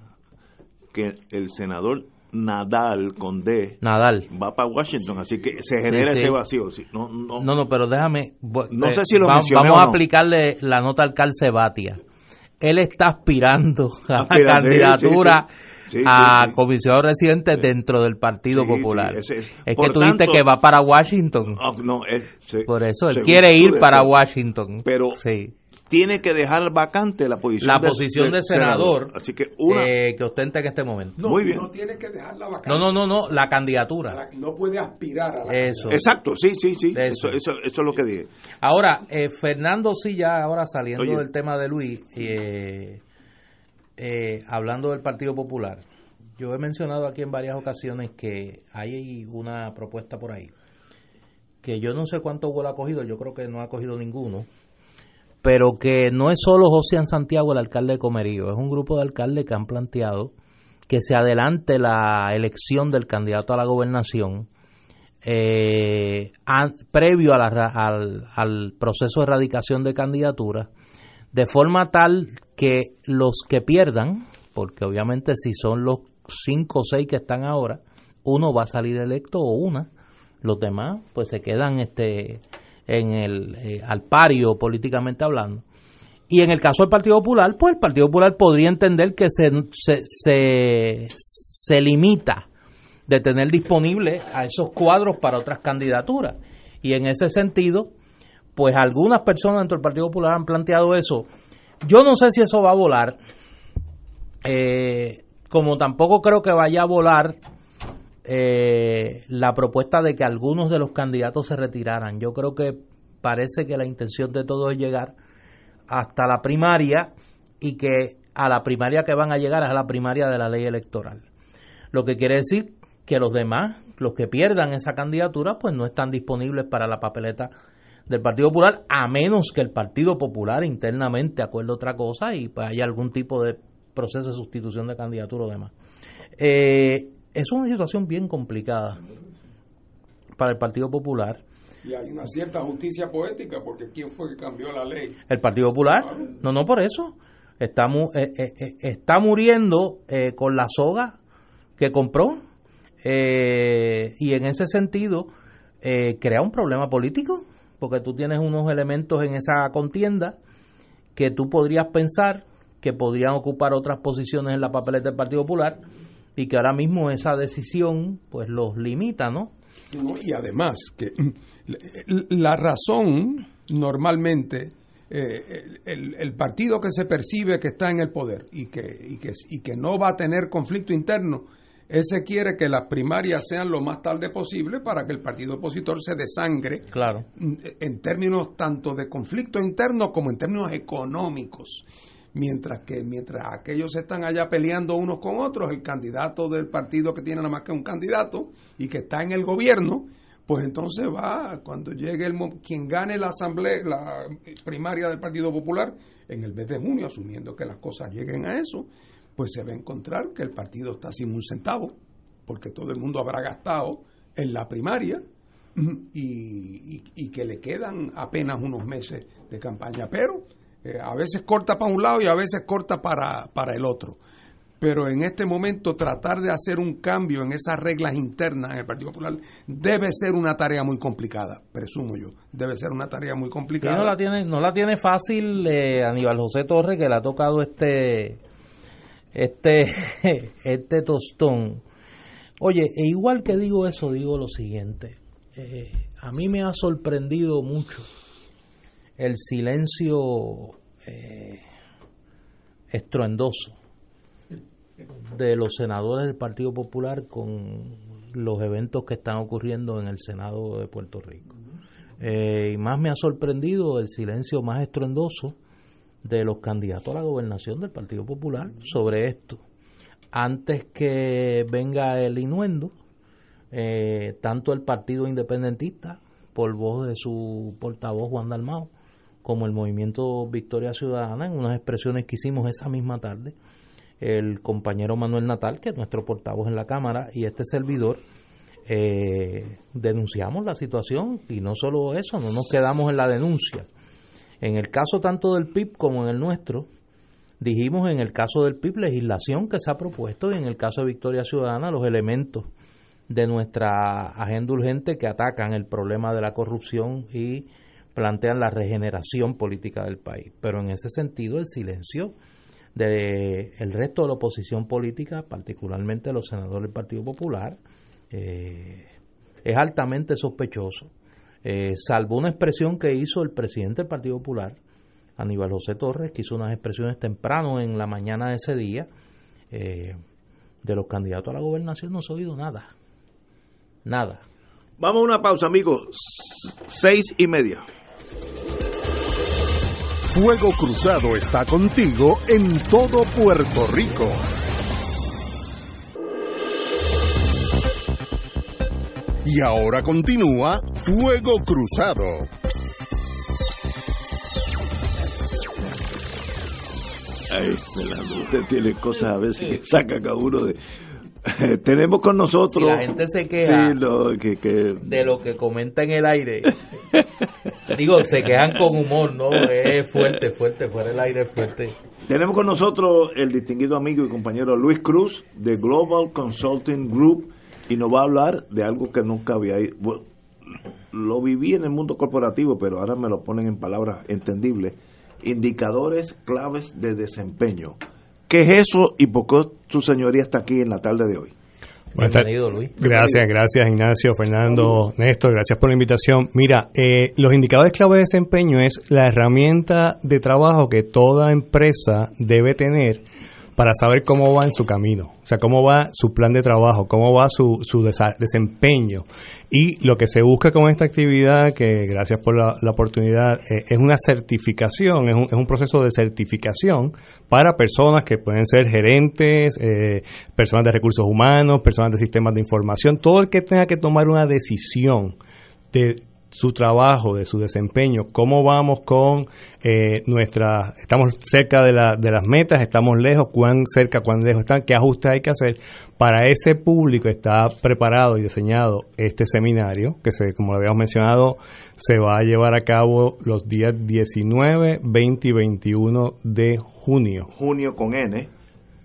[SPEAKER 1] que el senador Nadal con D
[SPEAKER 2] Nadal.
[SPEAKER 1] va para Washington, así que se genera
[SPEAKER 2] sí.
[SPEAKER 1] ese vacío. sí. No, no,
[SPEAKER 2] No, no, pero déjame.
[SPEAKER 1] No
[SPEAKER 2] eh,
[SPEAKER 1] sé si lo
[SPEAKER 2] va- Vamos a aplicarle la nota al Calce Batia. Él está aspirando a la
[SPEAKER 1] Aspira,
[SPEAKER 2] candidatura
[SPEAKER 1] sí,
[SPEAKER 2] a
[SPEAKER 1] sí, sí.
[SPEAKER 2] comisionado residente dentro del Partido Popular.
[SPEAKER 1] es.
[SPEAKER 2] que tú dijiste que va para Washington.
[SPEAKER 1] Ah, no,
[SPEAKER 2] Por eso, él quiere ir para Washington.
[SPEAKER 1] Pero
[SPEAKER 2] sí.
[SPEAKER 1] Tiene que dejar vacante la posición
[SPEAKER 2] La
[SPEAKER 1] de-
[SPEAKER 2] posición de senador,
[SPEAKER 1] Así que una.
[SPEAKER 2] eh, que ostenta en este momento.
[SPEAKER 3] No,
[SPEAKER 1] Muy bien.
[SPEAKER 3] no tiene que dejarla vacante.
[SPEAKER 2] No, no, no, no, la candidatura.
[SPEAKER 3] No puede aspirar a la
[SPEAKER 2] Eso.
[SPEAKER 1] Exacto, sí, sí, sí.
[SPEAKER 2] Eso.
[SPEAKER 1] Eso, eso, eso es lo que dije.
[SPEAKER 2] Ahora, eh, Fernando sí ya, ahora saliendo
[SPEAKER 1] Oye.
[SPEAKER 2] del tema de Luis, eh, eh, hablando del Partido Popular, yo he mencionado aquí en varias ocasiones que hay una propuesta por ahí, que yo no sé cuánto vuelo ha cogido, yo creo que no ha cogido ninguno, pero que no es solo José Santiago el alcalde de Comerío, es un grupo de alcaldes que han planteado que se adelante la elección del candidato a la gobernación eh, previo a al, al proceso de erradicación de candidaturas, de forma tal que los que pierdan, porque obviamente si son los cinco o seis que están ahora, uno va a salir electo o una, los demás pues se quedan este en el eh, al pario políticamente hablando. Y en el caso del Partido Popular, pues el Partido Popular podría entender que se, se, se, se limita de tener disponible a esos cuadros para otras candidaturas. Y en ese sentido, pues algunas personas dentro del Partido Popular han planteado eso. Yo no sé si eso va a volar, eh, como tampoco creo que vaya a volar eh, la propuesta de que algunos de los candidatos se retiraran. Yo creo que parece que la intención de todo es llegar hasta la primaria y que a la primaria que van a llegar es a la primaria de la ley electoral. Lo que quiere decir que los demás, los que pierdan esa candidatura, pues no están disponibles para la papeleta del Partido Popular, a menos que el Partido Popular internamente acuerde otra cosa y pues haya algún tipo de proceso de sustitución de candidatura o demás. Eh, es una situación bien complicada para el Partido Popular.
[SPEAKER 3] Y hay una cierta justicia poética, porque ¿quién fue que cambió la ley?
[SPEAKER 2] El Partido Popular. No, no por eso. Está, eh, eh, está muriendo con la soga que compró eh, y en ese sentido, eh, crea un problema político, porque tú tienes unos elementos en esa contienda que tú podrías pensar que podrían ocupar otras posiciones en la papeleta del Partido Popular y que ahora mismo esa decisión pues los limita, ¿no?
[SPEAKER 3] y además que la razón normalmente eh, el, el, partido que se percibe que está en el poder y que, y que, y que no va a tener conflicto interno ese quiere que las primarias sean lo más tarde posible para que el partido opositor se desangre
[SPEAKER 2] claro.
[SPEAKER 3] en términos tanto de conflicto interno como en términos económicos. Mientras que mientras aquellos están allá peleando unos con otros, el candidato del partido que tiene nada más que un candidato y que está en el gobierno, pues entonces va, cuando llegue el quien gane la asamblea, la primaria del Partido Popular, en el mes de junio, asumiendo que las cosas lleguen a eso, pues se va a encontrar que el partido está sin un centavo, porque todo el mundo habrá gastado en la primaria y, que le quedan apenas unos meses de campaña, pero eh, a veces corta para un lado y a veces corta para, para el otro. Pero en este momento tratar de hacer un cambio en esas reglas internas en el Partido Popular debe ser una tarea muy complicada, presumo yo. Debe ser una tarea muy complicada.
[SPEAKER 2] no la tiene, no la tiene fácil eh, Aníbal José Torres, que le ha tocado este este, [LAUGHS] este tostón. Oye, e igual que digo eso, digo lo siguiente. Eh, a mí me ha sorprendido mucho el silencio eh, estruendoso de los senadores del Partido Popular con los eventos que están ocurriendo en el Senado de Puerto Rico. Eh, y más me ha sorprendido el silencio más estruendoso de los candidatos a la gobernación del Partido Popular sobre esto. Antes que venga el inuendo, eh, tanto el Partido Independentista, por voz de su portavoz Juan Dalmao, como el movimiento Victoria Ciudadana, en unas expresiones que hicimos esa misma tarde, el compañero Manuel Natal, que es nuestro portavoz en la Cámara, y este servidor, eh, denunciamos la situación y no solo eso, no nos quedamos en la denuncia, en el caso tanto del PIB como en el nuestro, dijimos en el caso del PIB legislación que se ha propuesto y en el caso de Victoria Ciudadana los elementos de nuestra agenda urgente que atacan el problema de la corrupción y plantean la regeneración política del país. Pero en ese sentido el silencio del el resto de la oposición política, particularmente los senadores del Partido Popular, eh, es altamente sospechoso eh, salvo una expresión que hizo el presidente del Partido Popular, Aníbal José Torres, que hizo unas expresiones temprano en la mañana de ese día, eh, de los candidatos a la gobernación no se ha oído nada. Nada.
[SPEAKER 1] Vamos a una pausa, amigos. Seis y media.
[SPEAKER 4] Fuego Cruzado está contigo en todo Puerto Rico. Y ahora continúa Fuego Cruzado.
[SPEAKER 1] Ay, usted tiene cosas a veces que saca cada uno de... Tenemos con nosotros. Si
[SPEAKER 2] la gente se queja de lo que comenta en el aire, [LAUGHS] digo, se quejan con humor, ¿no? Es fuerte, fuerte, fuera el aire fuerte.
[SPEAKER 1] Tenemos con nosotros el distinguido amigo y compañero Luis Cruz de Global Consulting Group y nos va a hablar de algo que nunca había. lo viví en el mundo corporativo, pero ahora me lo ponen en palabras entendibles. Indicadores claves de desempeño. ¿Qué es eso y por qué tu señoría está aquí en la tarde de hoy?
[SPEAKER 6] Bienvenido, Luis. Gracias, gracias Ignacio, Fernando, Néstor, gracias por la invitación. Mira, eh, los indicadores clave de desempeño es la herramienta de trabajo que toda empresa debe tener para saber cómo va en su camino, o sea, cómo va su plan de trabajo, cómo va su, su desempeño. Y lo que se busca con esta actividad, que gracias por la, oportunidad, eh, es una certificación, es un, es un, proceso de certificación para personas que pueden ser gerentes, eh, personas de recursos humanos, personas de sistemas de información, todo el que tenga que tomar una decisión de su trabajo, de su desempeño, cómo vamos con eh, nuestra, estamos cerca de, la, de las metas, estamos lejos, cuán cerca, cuán lejos están, qué ajustes hay que hacer. Para ese público está preparado y diseñado este seminario, que se, como lo habíamos mencionado, se va a llevar a cabo los días 19, 20 y 21 de junio.
[SPEAKER 1] Junio con N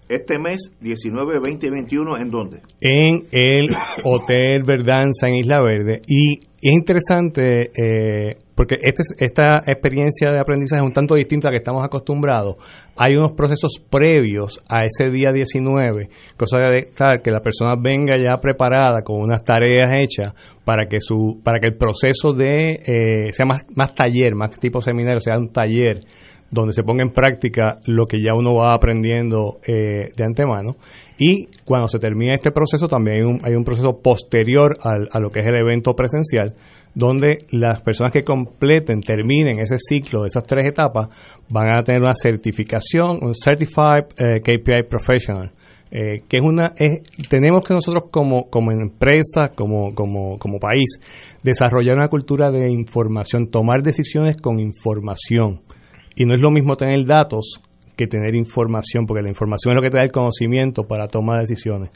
[SPEAKER 1] este mes 19, 20 y 21, ¿en dónde?
[SPEAKER 6] En el Hotel Verdanza en Isla Verde. Y es interesante eh, porque este, esta experiencia de aprendizaje es un tanto distinta a la que estamos acostumbrados. Hay unos procesos previos a ese día 19, cosa de tal que la persona venga ya preparada con unas tareas hechas para que su para que el proceso de eh, sea más, más taller, más tipo seminario, sea un taller donde se ponga en práctica lo que ya uno va aprendiendo eh, de antemano. Y cuando se termina este proceso, también hay un, hay un proceso posterior al, a lo que es el evento presencial, donde las personas que completen, terminen ese ciclo de esas tres etapas, van a tener una certificación, un Certified eh, KPI Professional. Eh, que es una es, tenemos que nosotros como, como empresa, como, como, como país, desarrollar una cultura de información, tomar decisiones con información. Y no es lo mismo tener datos que tener información, porque la información es lo que te da el conocimiento para tomar decisiones.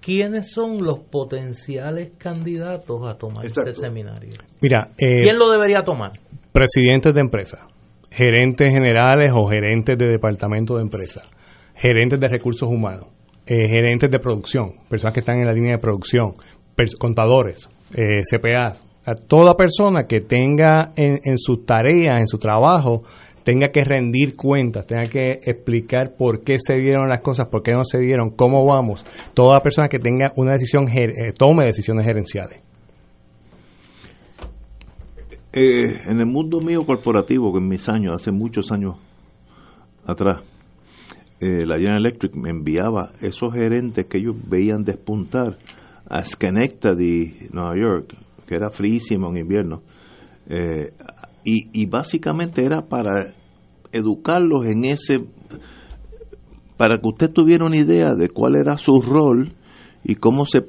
[SPEAKER 2] ¿Quiénes son los potenciales candidatos a tomar este seminario?
[SPEAKER 6] Mira,
[SPEAKER 2] eh, ¿quién lo debería tomar?
[SPEAKER 6] Presidentes de empresas, gerentes generales o gerentes de departamento de empresas, gerentes de recursos humanos, eh, gerentes de producción, personas que están en la línea de producción, contadores, eh, CPA, a toda persona que tenga en, en sus tareas, en su trabajo, tenga que rendir cuentas, tenga que explicar por qué se dieron las cosas, por qué no se dieron, cómo vamos. Toda persona que tenga una decisión, eh, tome decisiones gerenciales.
[SPEAKER 1] Eh, en el mundo mío corporativo, que en mis años, hace muchos años atrás, eh, la General Electric me enviaba esos gerentes que ellos veían despuntar a Schenectady, Nueva York, que era frísimo en invierno. Eh, y, y básicamente era para educarlos en ese, para que usted tuviera una idea de cuál era su rol y cómo se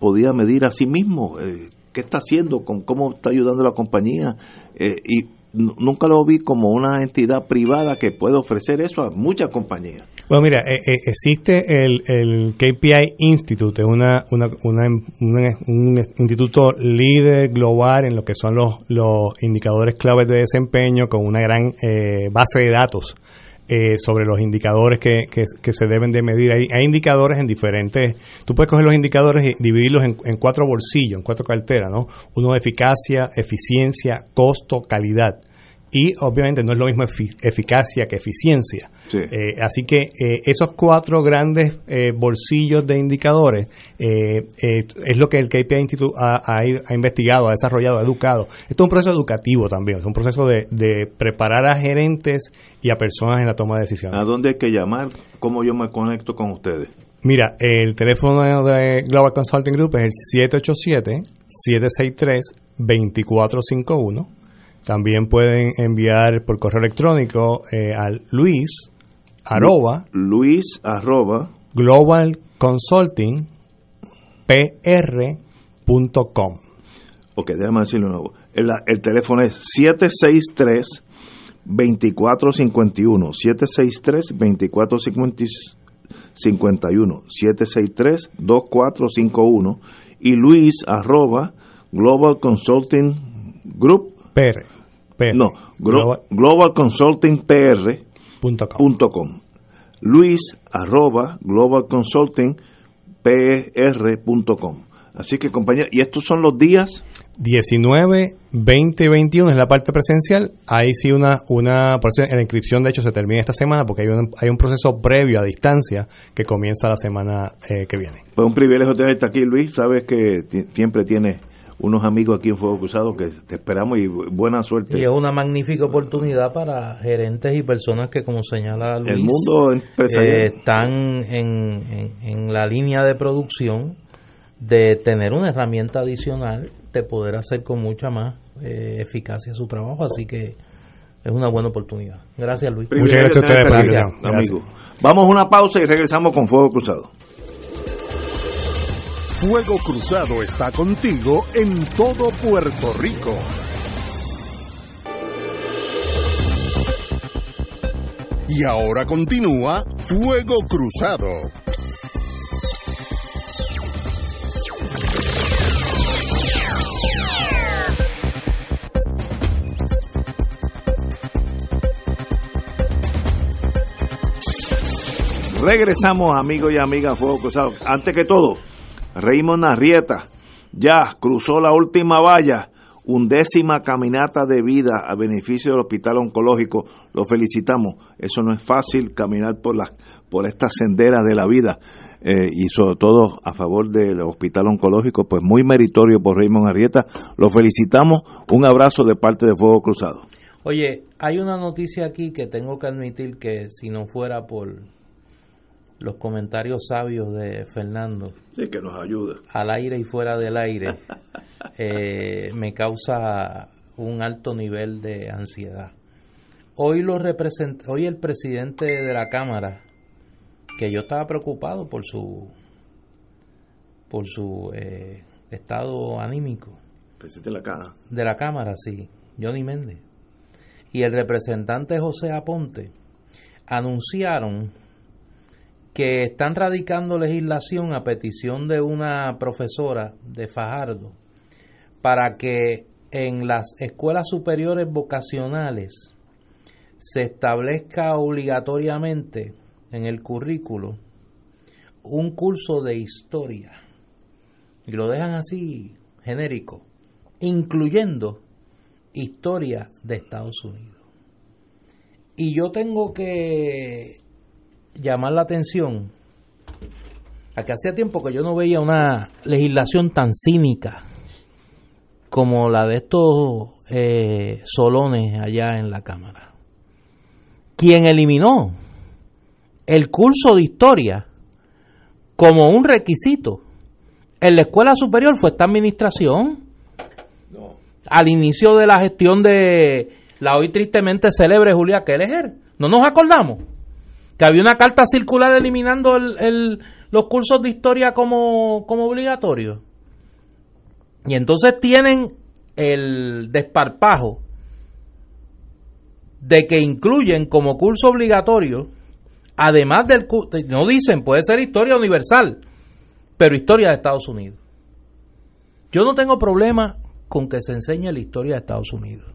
[SPEAKER 1] podía medir a sí mismo, eh, qué está haciendo, con cómo está ayudando la compañía. Eh, y nunca lo vi como una entidad privada que puede ofrecer eso a muchas compañías.
[SPEAKER 6] Bueno, mira, eh, eh, existe el, el, KPI Institute, una, una, un instituto líder global en lo que son los, los indicadores claves de desempeño con una gran eh, base de datos. Sobre los indicadores que, que, se deben de medir. Hay, hay, indicadores en diferentes... Tú puedes coger los indicadores y dividirlos en, en cuatro bolsillos, en cuatro carteras, ¿no? Uno de eficacia, eficiencia, costo, calidad y obviamente no es lo mismo eficacia que eficiencia. Eh, así que eh, esos cuatro grandes eh, bolsillos de indicadores es lo que el KPI Institute ha, investigado, ha desarrollado, ha educado. Esto es un proceso educativo también, es un proceso de, preparar a gerentes y a personas en la toma de decisiones.
[SPEAKER 1] ¿A dónde hay que llamar? ¿Cómo yo me conecto con ustedes?
[SPEAKER 6] Mira, el teléfono de Global Consulting Group es el 787-763-2451 también pueden enviar por correo electrónico eh, al Luis arroba
[SPEAKER 1] Luis arroba
[SPEAKER 6] Global Consulting PR.com.
[SPEAKER 1] Ok, déjame decirlo de nuevo. El, el teléfono es 763 2451 763 2451 51 763 2451 y luis arroba global consulting group
[SPEAKER 6] PR. PR.
[SPEAKER 1] no glo- global consulting pr
[SPEAKER 6] Punto com.
[SPEAKER 1] punto com. luis arroba global consulting pr punto com. así que compañeros y estos son los días
[SPEAKER 6] 19, 20 y 21 es la parte presencial. Ahí sí una, una eso la inscripción de hecho se termina esta semana porque hay un, hay un proceso previo a distancia que comienza la semana eh, que viene.
[SPEAKER 1] Pues un privilegio tenerte aquí, Luis. Sabes que siempre tienes unos amigos aquí en Fuego Cruzado que te esperamos y bu- buena suerte.
[SPEAKER 2] Y es una magnífica oportunidad para gerentes y personas que, como señala Luis,
[SPEAKER 1] El mundo empresarial.
[SPEAKER 2] eh, están en, en- en la línea de producción de tener una herramienta adicional de poder hacer con mucha más eh, eficacia su trabajo. Así que es una buena oportunidad. Gracias, Luis.
[SPEAKER 6] Muchas gracias a ustedes
[SPEAKER 1] amigo. Vamos a una pausa y regresamos con Fuego Cruzado.
[SPEAKER 4] Fuego Cruzado está contigo en todo Puerto Rico. Y ahora continúa Fuego Cruzado.
[SPEAKER 1] Regresamos, amigos y amigas, Fuego Cruzado. Antes que todo, Raymond Arrieta ya cruzó la última valla, undécima caminata de vida a beneficio del Hospital Oncológico. Lo felicitamos. Eso no es fácil, caminar por las por estas senderas de la vida eh, y sobre todo a favor del Hospital Oncológico, pues muy meritorio por Raymond Arrieta. Lo felicitamos. Un abrazo de parte de Fuego Cruzado.
[SPEAKER 2] Oye, hay una noticia aquí que tengo que admitir que si no fuera por los comentarios sabios de Fernando,
[SPEAKER 1] Sí, que nos ayuda.
[SPEAKER 2] al aire y fuera del aire, [LAUGHS] eh, me causa un alto nivel de ansiedad. Hoy, lo represent hoy el presidente de la Cámara, que yo estaba preocupado por su, por su eh, estado anímico,
[SPEAKER 1] Presidente de la Caja.
[SPEAKER 2] de la Cámara, sí, Johnny Méndez, y el representante José Aponte anunciaron que están radicando legislación a petición de una profesora de Fajardo para que en las escuelas superiores vocacionales se establezca obligatoriamente en el currículo un curso de historia y lo dejan así genérico, incluyendo historia de Estados Unidos. Y yo tengo que llamar la atención a que hacía tiempo que yo no veía una legislación tan cínica como la de estos eh, solones allá en la Cámara. Quien eliminó el curso de historia como un requisito en la escuela superior fue esta administración. Al inicio de la gestión de la hoy tristemente célebre Julia Kelleher. ¿No nos acordamos? Que había una carta circular eliminando el- el- los cursos de historia como, como obligatorios. Y entonces tienen el desparpajo de que incluyen como curso obligatorio, además del curso, no dicen, puede ser historia universal, pero historia de Estados Unidos. Yo no tengo problema con que se enseñe la historia de Estados Unidos.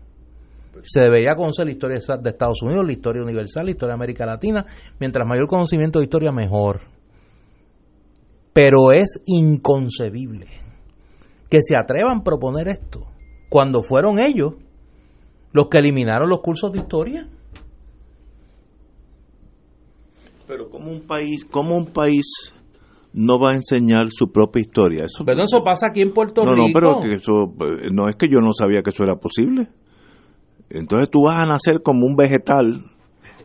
[SPEAKER 2] Se debería conocer la historia de Estados Unidos, la historia universal, la historia de América Latina. Mientras mayor conocimiento de historia, mejor. Pero es inconcebible que se atrevan a proponer esto cuando fueron ellos los que eliminaron los cursos de historia.
[SPEAKER 1] Pero como un país, como un país no va a enseñar su propia historia. Eso,
[SPEAKER 2] Pero eso pasa aquí en Puerto
[SPEAKER 1] no,
[SPEAKER 2] Rico.
[SPEAKER 1] no, pero que eso eh, no es que yo no sabía que eso era posible. Entonces tú vas a nacer como un vegetal,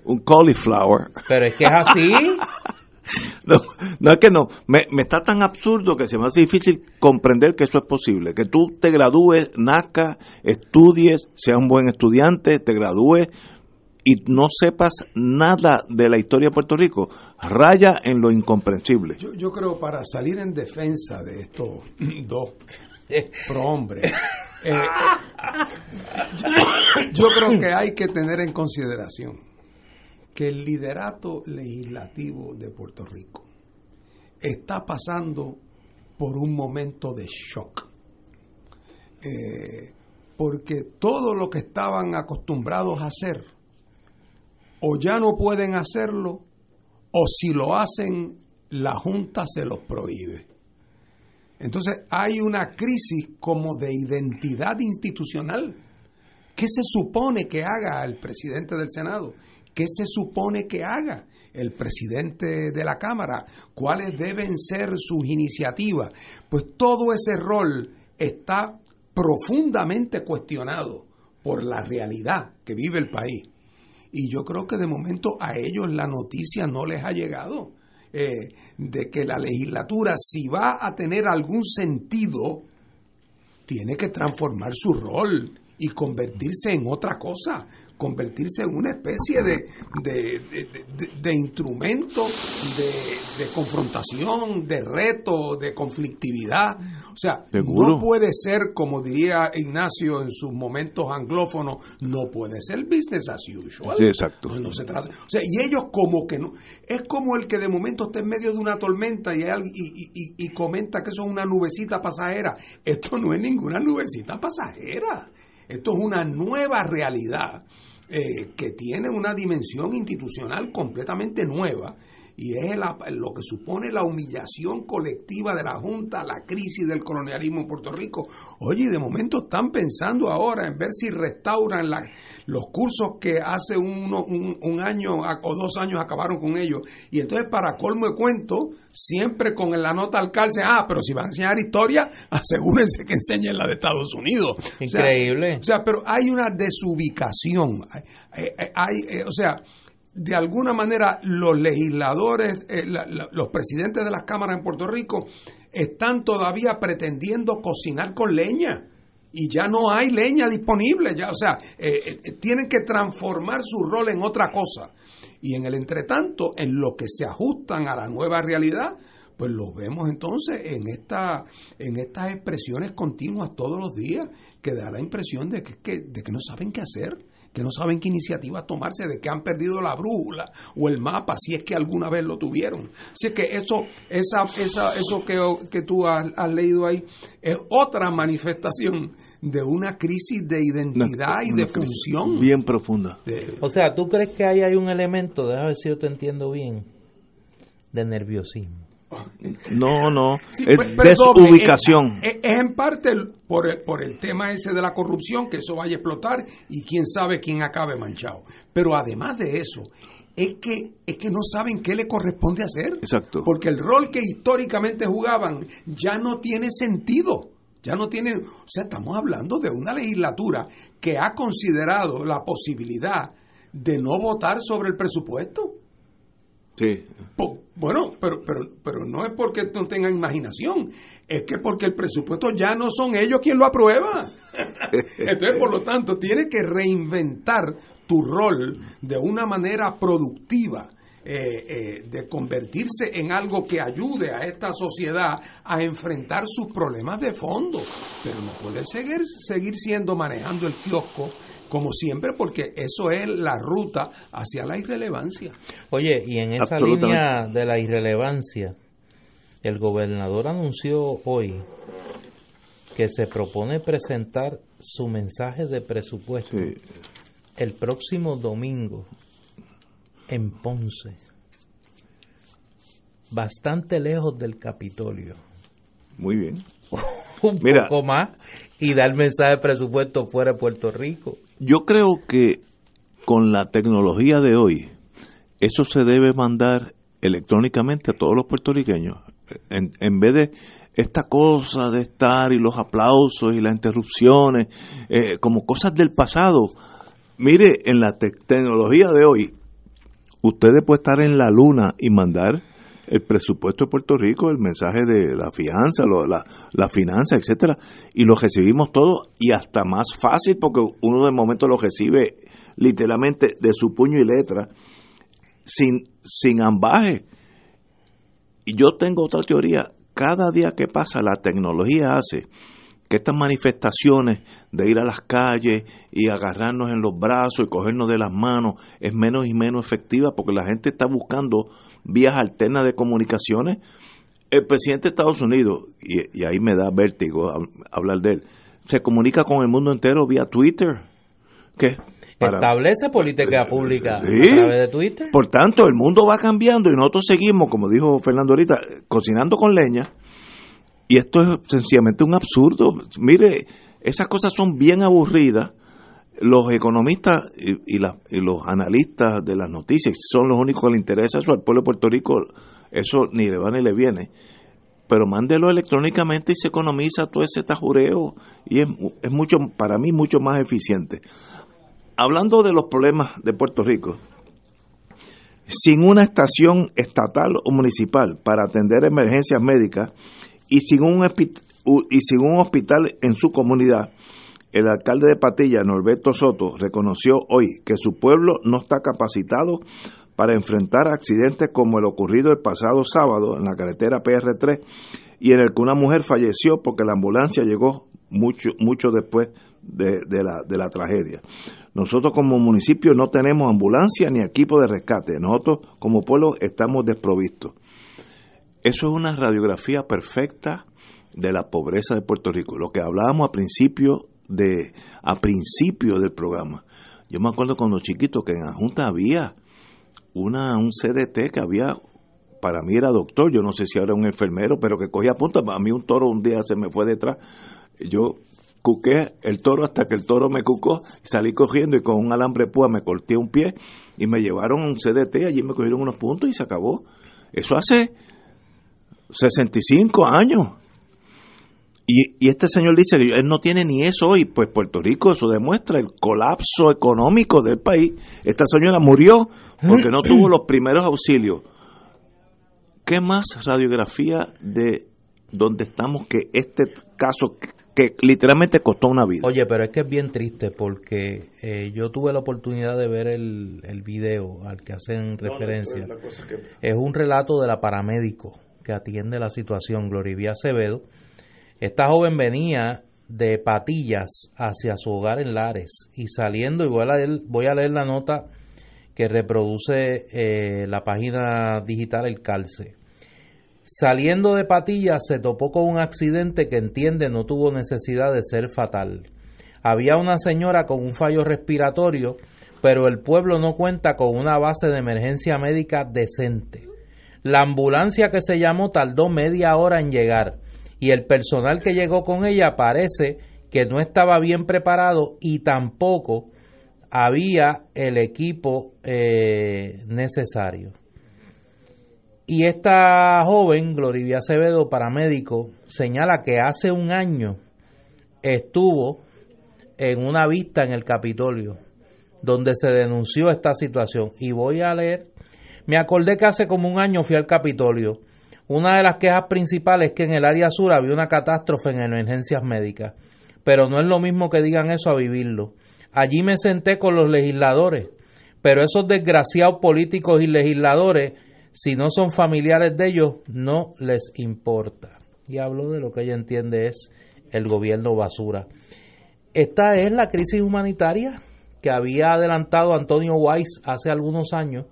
[SPEAKER 1] un cauliflower.
[SPEAKER 2] Pero es que es así. [LAUGHS]
[SPEAKER 1] No, no es que no, me, me está tan absurdo que se me hace difícil comprender que eso es posible. Que tú te gradúes, nazcas, estudies, seas un buen estudiante, te gradúes y no sepas nada de la historia de Puerto Rico. Raya en lo incomprensible.
[SPEAKER 3] Yo, yo creo para salir en defensa de estos [CLEARS THROAT] dos prohombres, eh, [LAUGHS] yo, yo creo que hay que tener en consideración que el liderato legislativo de Puerto Rico está pasando por un momento de shock. Eh, porque todo lo que estaban acostumbrados a hacer, o ya no pueden hacerlo, o si lo hacen, la Junta se los prohíbe. Entonces hay una crisis como de identidad institucional. ¿Qué se supone que haga el presidente del Senado? ¿Qué se supone que haga el presidente de la Cámara? ¿Cuáles deben ser sus iniciativas? Pues todo ese rol está profundamente cuestionado por la realidad que vive el país. Y yo creo que de momento a ellos la noticia no les ha llegado eh, de que la legislatura, si va a tener algún sentido, tiene que transformar su rol y convertirse en otra cosa convertirse en una especie de, de, instrumento de, confrontación, de reto, de conflictividad. O sea, no puede ser, como diría Ignacio en sus momentos anglófonos, no puede ser business as usual.
[SPEAKER 1] Sí, exacto.
[SPEAKER 3] No, se trata. O sea, y ellos como que no. Es como el que de momento está en medio de una tormenta y, y, y comenta que eso es una nubecita pasajera. Esto no es ninguna nubecita pasajera. Esto es una nueva realidad eh, que tiene una dimensión institucional completamente nueva y es lo que supone la humillación colectiva de la Junta, la crisis del colonialismo en Puerto Rico. Oye, de momento están pensando ahora en ver si restauran los cursos que hace uno, un, año o dos años acabaron con ellos. Y entonces, para colmo de cuento, siempre con la nota al calce, ah, pero si van a enseñar historia, [LAUGHS] asegúrense que enseñen la de Estados Unidos.
[SPEAKER 2] Increíble.
[SPEAKER 3] O sea, pero hay una desubicación. hay eh, o sea, de alguna manera los legisladores, eh, los presidentes de las cámaras en Puerto Rico están todavía pretendiendo cocinar con leña y ya no hay leña disponible, ya, o sea, eh, eh, tienen que transformar su rol en otra cosa. Y en el entretanto, en lo que se ajustan a la nueva realidad, pues los vemos entonces en esta en estas expresiones continuas todos los días que da la impresión de que, de que no saben qué hacer que no saben qué iniciativas tomarse, de que han perdido la brújula o el mapa, si es que alguna vez lo tuvieron. Así es que eso, esa, esa, eso que, que tú has, leído ahí es otra manifestación de una crisis de identidad y de función.
[SPEAKER 1] Bien profunda.
[SPEAKER 2] o sea, ¿tú crees que ahí hay un elemento, déjame ver si yo te entiendo bien, de nerviosismo?
[SPEAKER 1] No, no. es desubicación.
[SPEAKER 3] Es, en parte por el, por el tema ese de la corrupción, que eso vaya a explotar y quién sabe quién acabe manchado. Pero además de eso, es que, es que no saben qué le corresponde hacer.
[SPEAKER 1] Exacto.
[SPEAKER 3] Porque el rol que históricamente jugaban ya no tiene sentido. Ya no tiene. O sea, estamos hablando de una legislatura que ha considerado la posibilidad de no votar sobre el presupuesto.
[SPEAKER 1] Sí.
[SPEAKER 3] bueno, pero, pero, pero no es porque no tengan imaginación, es que porque el presupuesto ya no son ellos quien lo aprueba. [LAUGHS] Entonces, por lo tanto, tiene que reinventar tu rol de una manera productiva. Eh, eh, de convertirse en algo que ayude a esta sociedad a enfrentar sus problemas de fondo. Pero no puede seguir, seguir siendo manejando el kiosco como siempre, porque eso es la ruta hacia la irrelevancia.
[SPEAKER 2] Oye, y en esa línea de la irrelevancia, el gobernador anunció hoy que se propone presentar su mensaje de presupuesto el próximo domingo en Ponce, bastante lejos del Capitolio.
[SPEAKER 1] Muy bien. [LAUGHS]
[SPEAKER 2] Un poco más y dar mensaje de presupuesto fuera de Puerto Rico.
[SPEAKER 1] Yo creo que con la tecnología de hoy, eso se debe mandar electrónicamente a todos los puertorriqueños. En, en vez de esta cosa de estar y los aplausos y las interrupciones, eh, como cosas del pasado. Mire, en la tecnología de hoy, ustedes pueden estar en la luna y mandar el presupuesto de Puerto Rico, el mensaje de la fianza, la, la finanza, etcétera, y lo recibimos todo y hasta más fácil porque uno de momento lo recibe literalmente de su puño y letra sin, sin ambaje. Y yo tengo otra teoría, cada día que pasa la tecnología hace que estas manifestaciones de ir a las calles y agarrarnos en los brazos y cogernos de las manos es menos y menos efectiva porque la gente está buscando vías alternas de comunicaciones. El presidente de Estados Unidos, y, ahí me da vértigo hablar de él, se comunica con el mundo entero vía Twitter. ¿Qué?
[SPEAKER 2] Establece política pública a través de Twitter.
[SPEAKER 1] Por tanto, el mundo va cambiando y nosotros seguimos, como dijo Fernando ahorita, cocinando con leña. Y esto es sencillamente un absurdo. Mire, esas cosas son bien aburridas. Los economistas y, los analistas de las noticias son los únicos que le interesa eso al pueblo de Puerto Rico. Eso ni le va ni le viene. Pero mándelo electrónicamente y se economiza todo ese tajureo y es, es mucho, para mí, mucho más eficiente hablando de los problemas de Puerto Rico, sin una estación estatal o municipal para atender emergencias médicas y sin un, y sin un hospital en su comunidad, el alcalde de Patilla, Norberto Soto, reconoció hoy que su pueblo no está capacitado para enfrentar accidentes como el ocurrido el pasado sábado en la carretera PR3 y en el que una mujer falleció porque la ambulancia llegó mucho, mucho después de, la, de la tragedia. Nosotros como municipio no tenemos ambulancia ni equipo de rescate. Nosotros como pueblo estamos desprovistos. Eso es una radiografía perfecta de la pobreza de Puerto Rico. Lo que hablábamos a principio de a principio del programa. Yo me acuerdo cuando chiquito que en la Junta había una un CDT que había para mí era doctor, yo no sé si ahora un enfermero, pero que cogía punta, a mí un toro un día se me fue detrás. Yo cuqué el toro hasta que el toro me cucó, salí cogiendo y con un alambre púa me corté un pie y me llevaron a un CDT, allí me cogieron unos puntos y se acabó. Eso hace 65 años. Y, y este señor dice que él no tiene ni eso hoy, pues Puerto Rico eso demuestra el colapso económico del país. Esta señora murió porque no tuvo los primeros auxilios. ¿Qué más radiografía de donde estamos que este caso que literalmente costó una vida.
[SPEAKER 2] Oye, pero es que es bien triste porque eh, yo tuve la oportunidad de ver el, el video al que hacen referencia. Es un relato de la paramédico que atiende la situación, Glorivia Acevedo. Esta joven venía de Patillas hacia su hogar en Lares y saliendo, y voy a leer, la nota que reproduce eh, la página digital El Calce. Saliendo de Patillas se topó con un accidente que entiende no tuvo necesidad de ser fatal. Había una señora con un fallo respiratorio, pero el pueblo no cuenta con una base de emergencia médica decente. La ambulancia que se llamó tardó media hora en llegar y el personal que llegó con ella parece que no estaba bien preparado y tampoco había el equipo eh, necesario. Y esta joven, Glorivia Acevedo, paramédico, señala que hace un año estuvo en una vista en el Capitolio donde se denunció esta situación. Y voy a leer, me acordé que hace como un año fui al Capitolio. Una de las quejas principales es que en el área sur había una catástrofe en emergencias médicas, pero no es lo mismo que digan eso a vivirlo. Allí me senté con los legisladores, pero esos desgraciados políticos y legisladores si no son familiares de ellos, no les importa. Y hablo de lo que ella entiende es el gobierno basura. Esta es la crisis humanitaria que había adelantado Antonio Weiss hace algunos años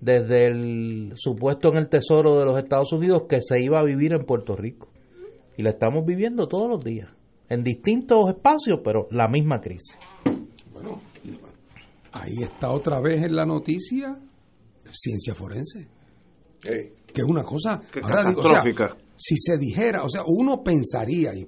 [SPEAKER 2] desde el supuesto en el Tesoro de los Estados Unidos que se iba a vivir en Puerto Rico. Y la estamos viviendo todos los días, en distintos espacios, pero la misma crisis.
[SPEAKER 3] Bueno, ahí está otra vez en la noticia ciencia forense que es una cosa
[SPEAKER 1] catastrófica.
[SPEAKER 3] si se dijera, o sea, uno pensaría, y,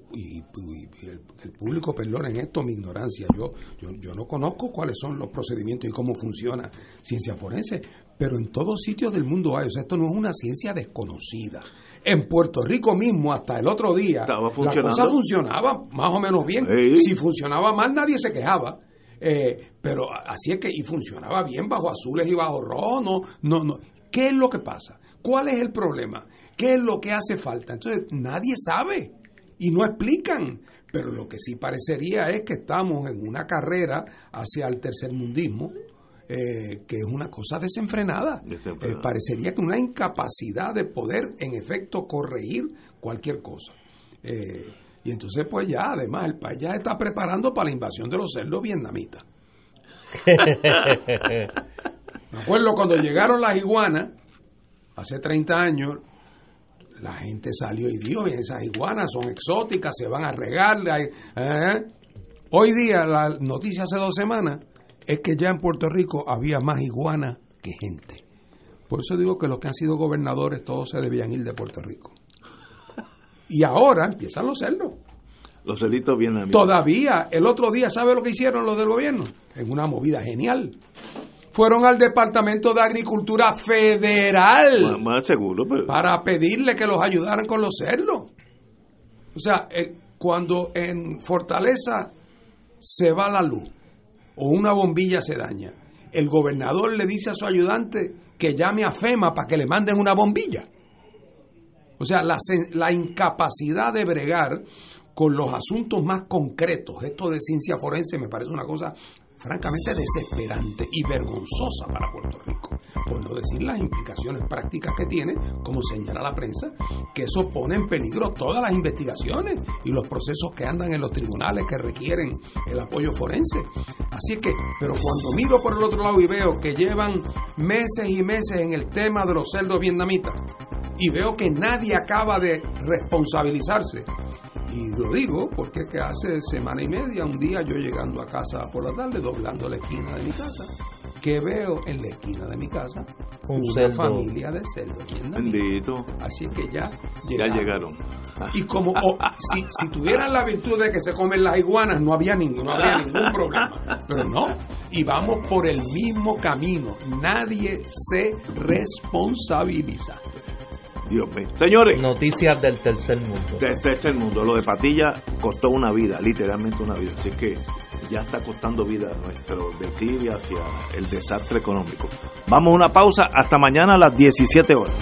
[SPEAKER 3] el, público perdona en esto mi ignorancia, yo, yo, yo no conozco cuáles son los procedimientos y cómo funciona ciencia forense, pero en todos sitios del mundo hay, o sea, esto no es una ciencia desconocida. En Puerto Rico mismo, hasta el otro día, la cosa funcionaba más o menos bien. Si funcionaba mal, nadie se quejaba. Eh, pero así es que y funcionaba bien bajo azules y bajo rojos, no, no, no. ¿Qué es lo que pasa? ¿Cuál es el problema? ¿Qué es lo que hace falta? Entonces, nadie sabe y no explican. Pero lo que sí parecería es que estamos en una carrera hacia el tercermundismo, eh, que es una cosa desenfrenada. Eh, parecería que una incapacidad de poder, en efecto, corregir cualquier cosa. Eh, y entonces, pues ya, además, el país ya está preparando para la invasión de los cerdos vietnamitas. [LAUGHS] Me acuerdo cuando llegaron las iguanas, hace 30 años, la gente salió y dijo, esas iguanas son exóticas, se van a regar. ¿eh? Hoy día, la noticia hace dos semanas, es que ya en Puerto Rico había más iguanas que gente. Por eso digo que los que han sido gobernadores todos se debían ir de Puerto Rico. Y ahora empiezan los cerdos.
[SPEAKER 1] Los cerditos vienen a mí.
[SPEAKER 3] Todavía, el otro día, ¿sabe lo que hicieron los del gobierno? En una movida genial. Fueron al Departamento de Agricultura Federal.
[SPEAKER 1] Más, seguro.
[SPEAKER 3] Para pedirle que los ayudaran con los cerdos. O sea, eh, cuando en Fortaleza se va la luz o una bombilla se daña, el gobernador le dice a su ayudante que llame a FEMA para que le manden una bombilla. O sea, la, la incapacidad de bregar con los asuntos más concretos. Esto de ciencia forense me parece una cosa francamente desesperante y vergonzosa para Puerto Rico, por no decir las implicaciones prácticas que tiene, como señala la prensa, que eso pone en peligro todas las investigaciones y los procesos que andan en los tribunales que requieren el apoyo forense. Así que, pero cuando miro por el otro lado y veo que llevan meses y meses en el tema de los cerdos vietnamitas y veo que nadie acaba de responsabilizarse y lo digo porque es que hace semana y media, un día yo llegando a casa por la tarde, doblando la esquina de mi casa, que veo en la esquina de mi casa una familia de cerdos.
[SPEAKER 1] Bendito.
[SPEAKER 3] Así que ya
[SPEAKER 1] llegaron. Ya llegaron.
[SPEAKER 3] Y como si, si, tuvieran la virtud de que se comen las iguanas, no, había ningún, no habría ningún problema. Pero no. Y vamos por el mismo camino. Nadie se responsabiliza.
[SPEAKER 1] Dios mío. Señores.
[SPEAKER 2] Noticias del tercer mundo.
[SPEAKER 1] Del tercer mundo. Lo de Patilla costó una vida, literalmente una vida. Así que ya está costando vida nuestro declive hacia el desastre económico. Vamos a una pausa. Hasta mañana a las 17 horas.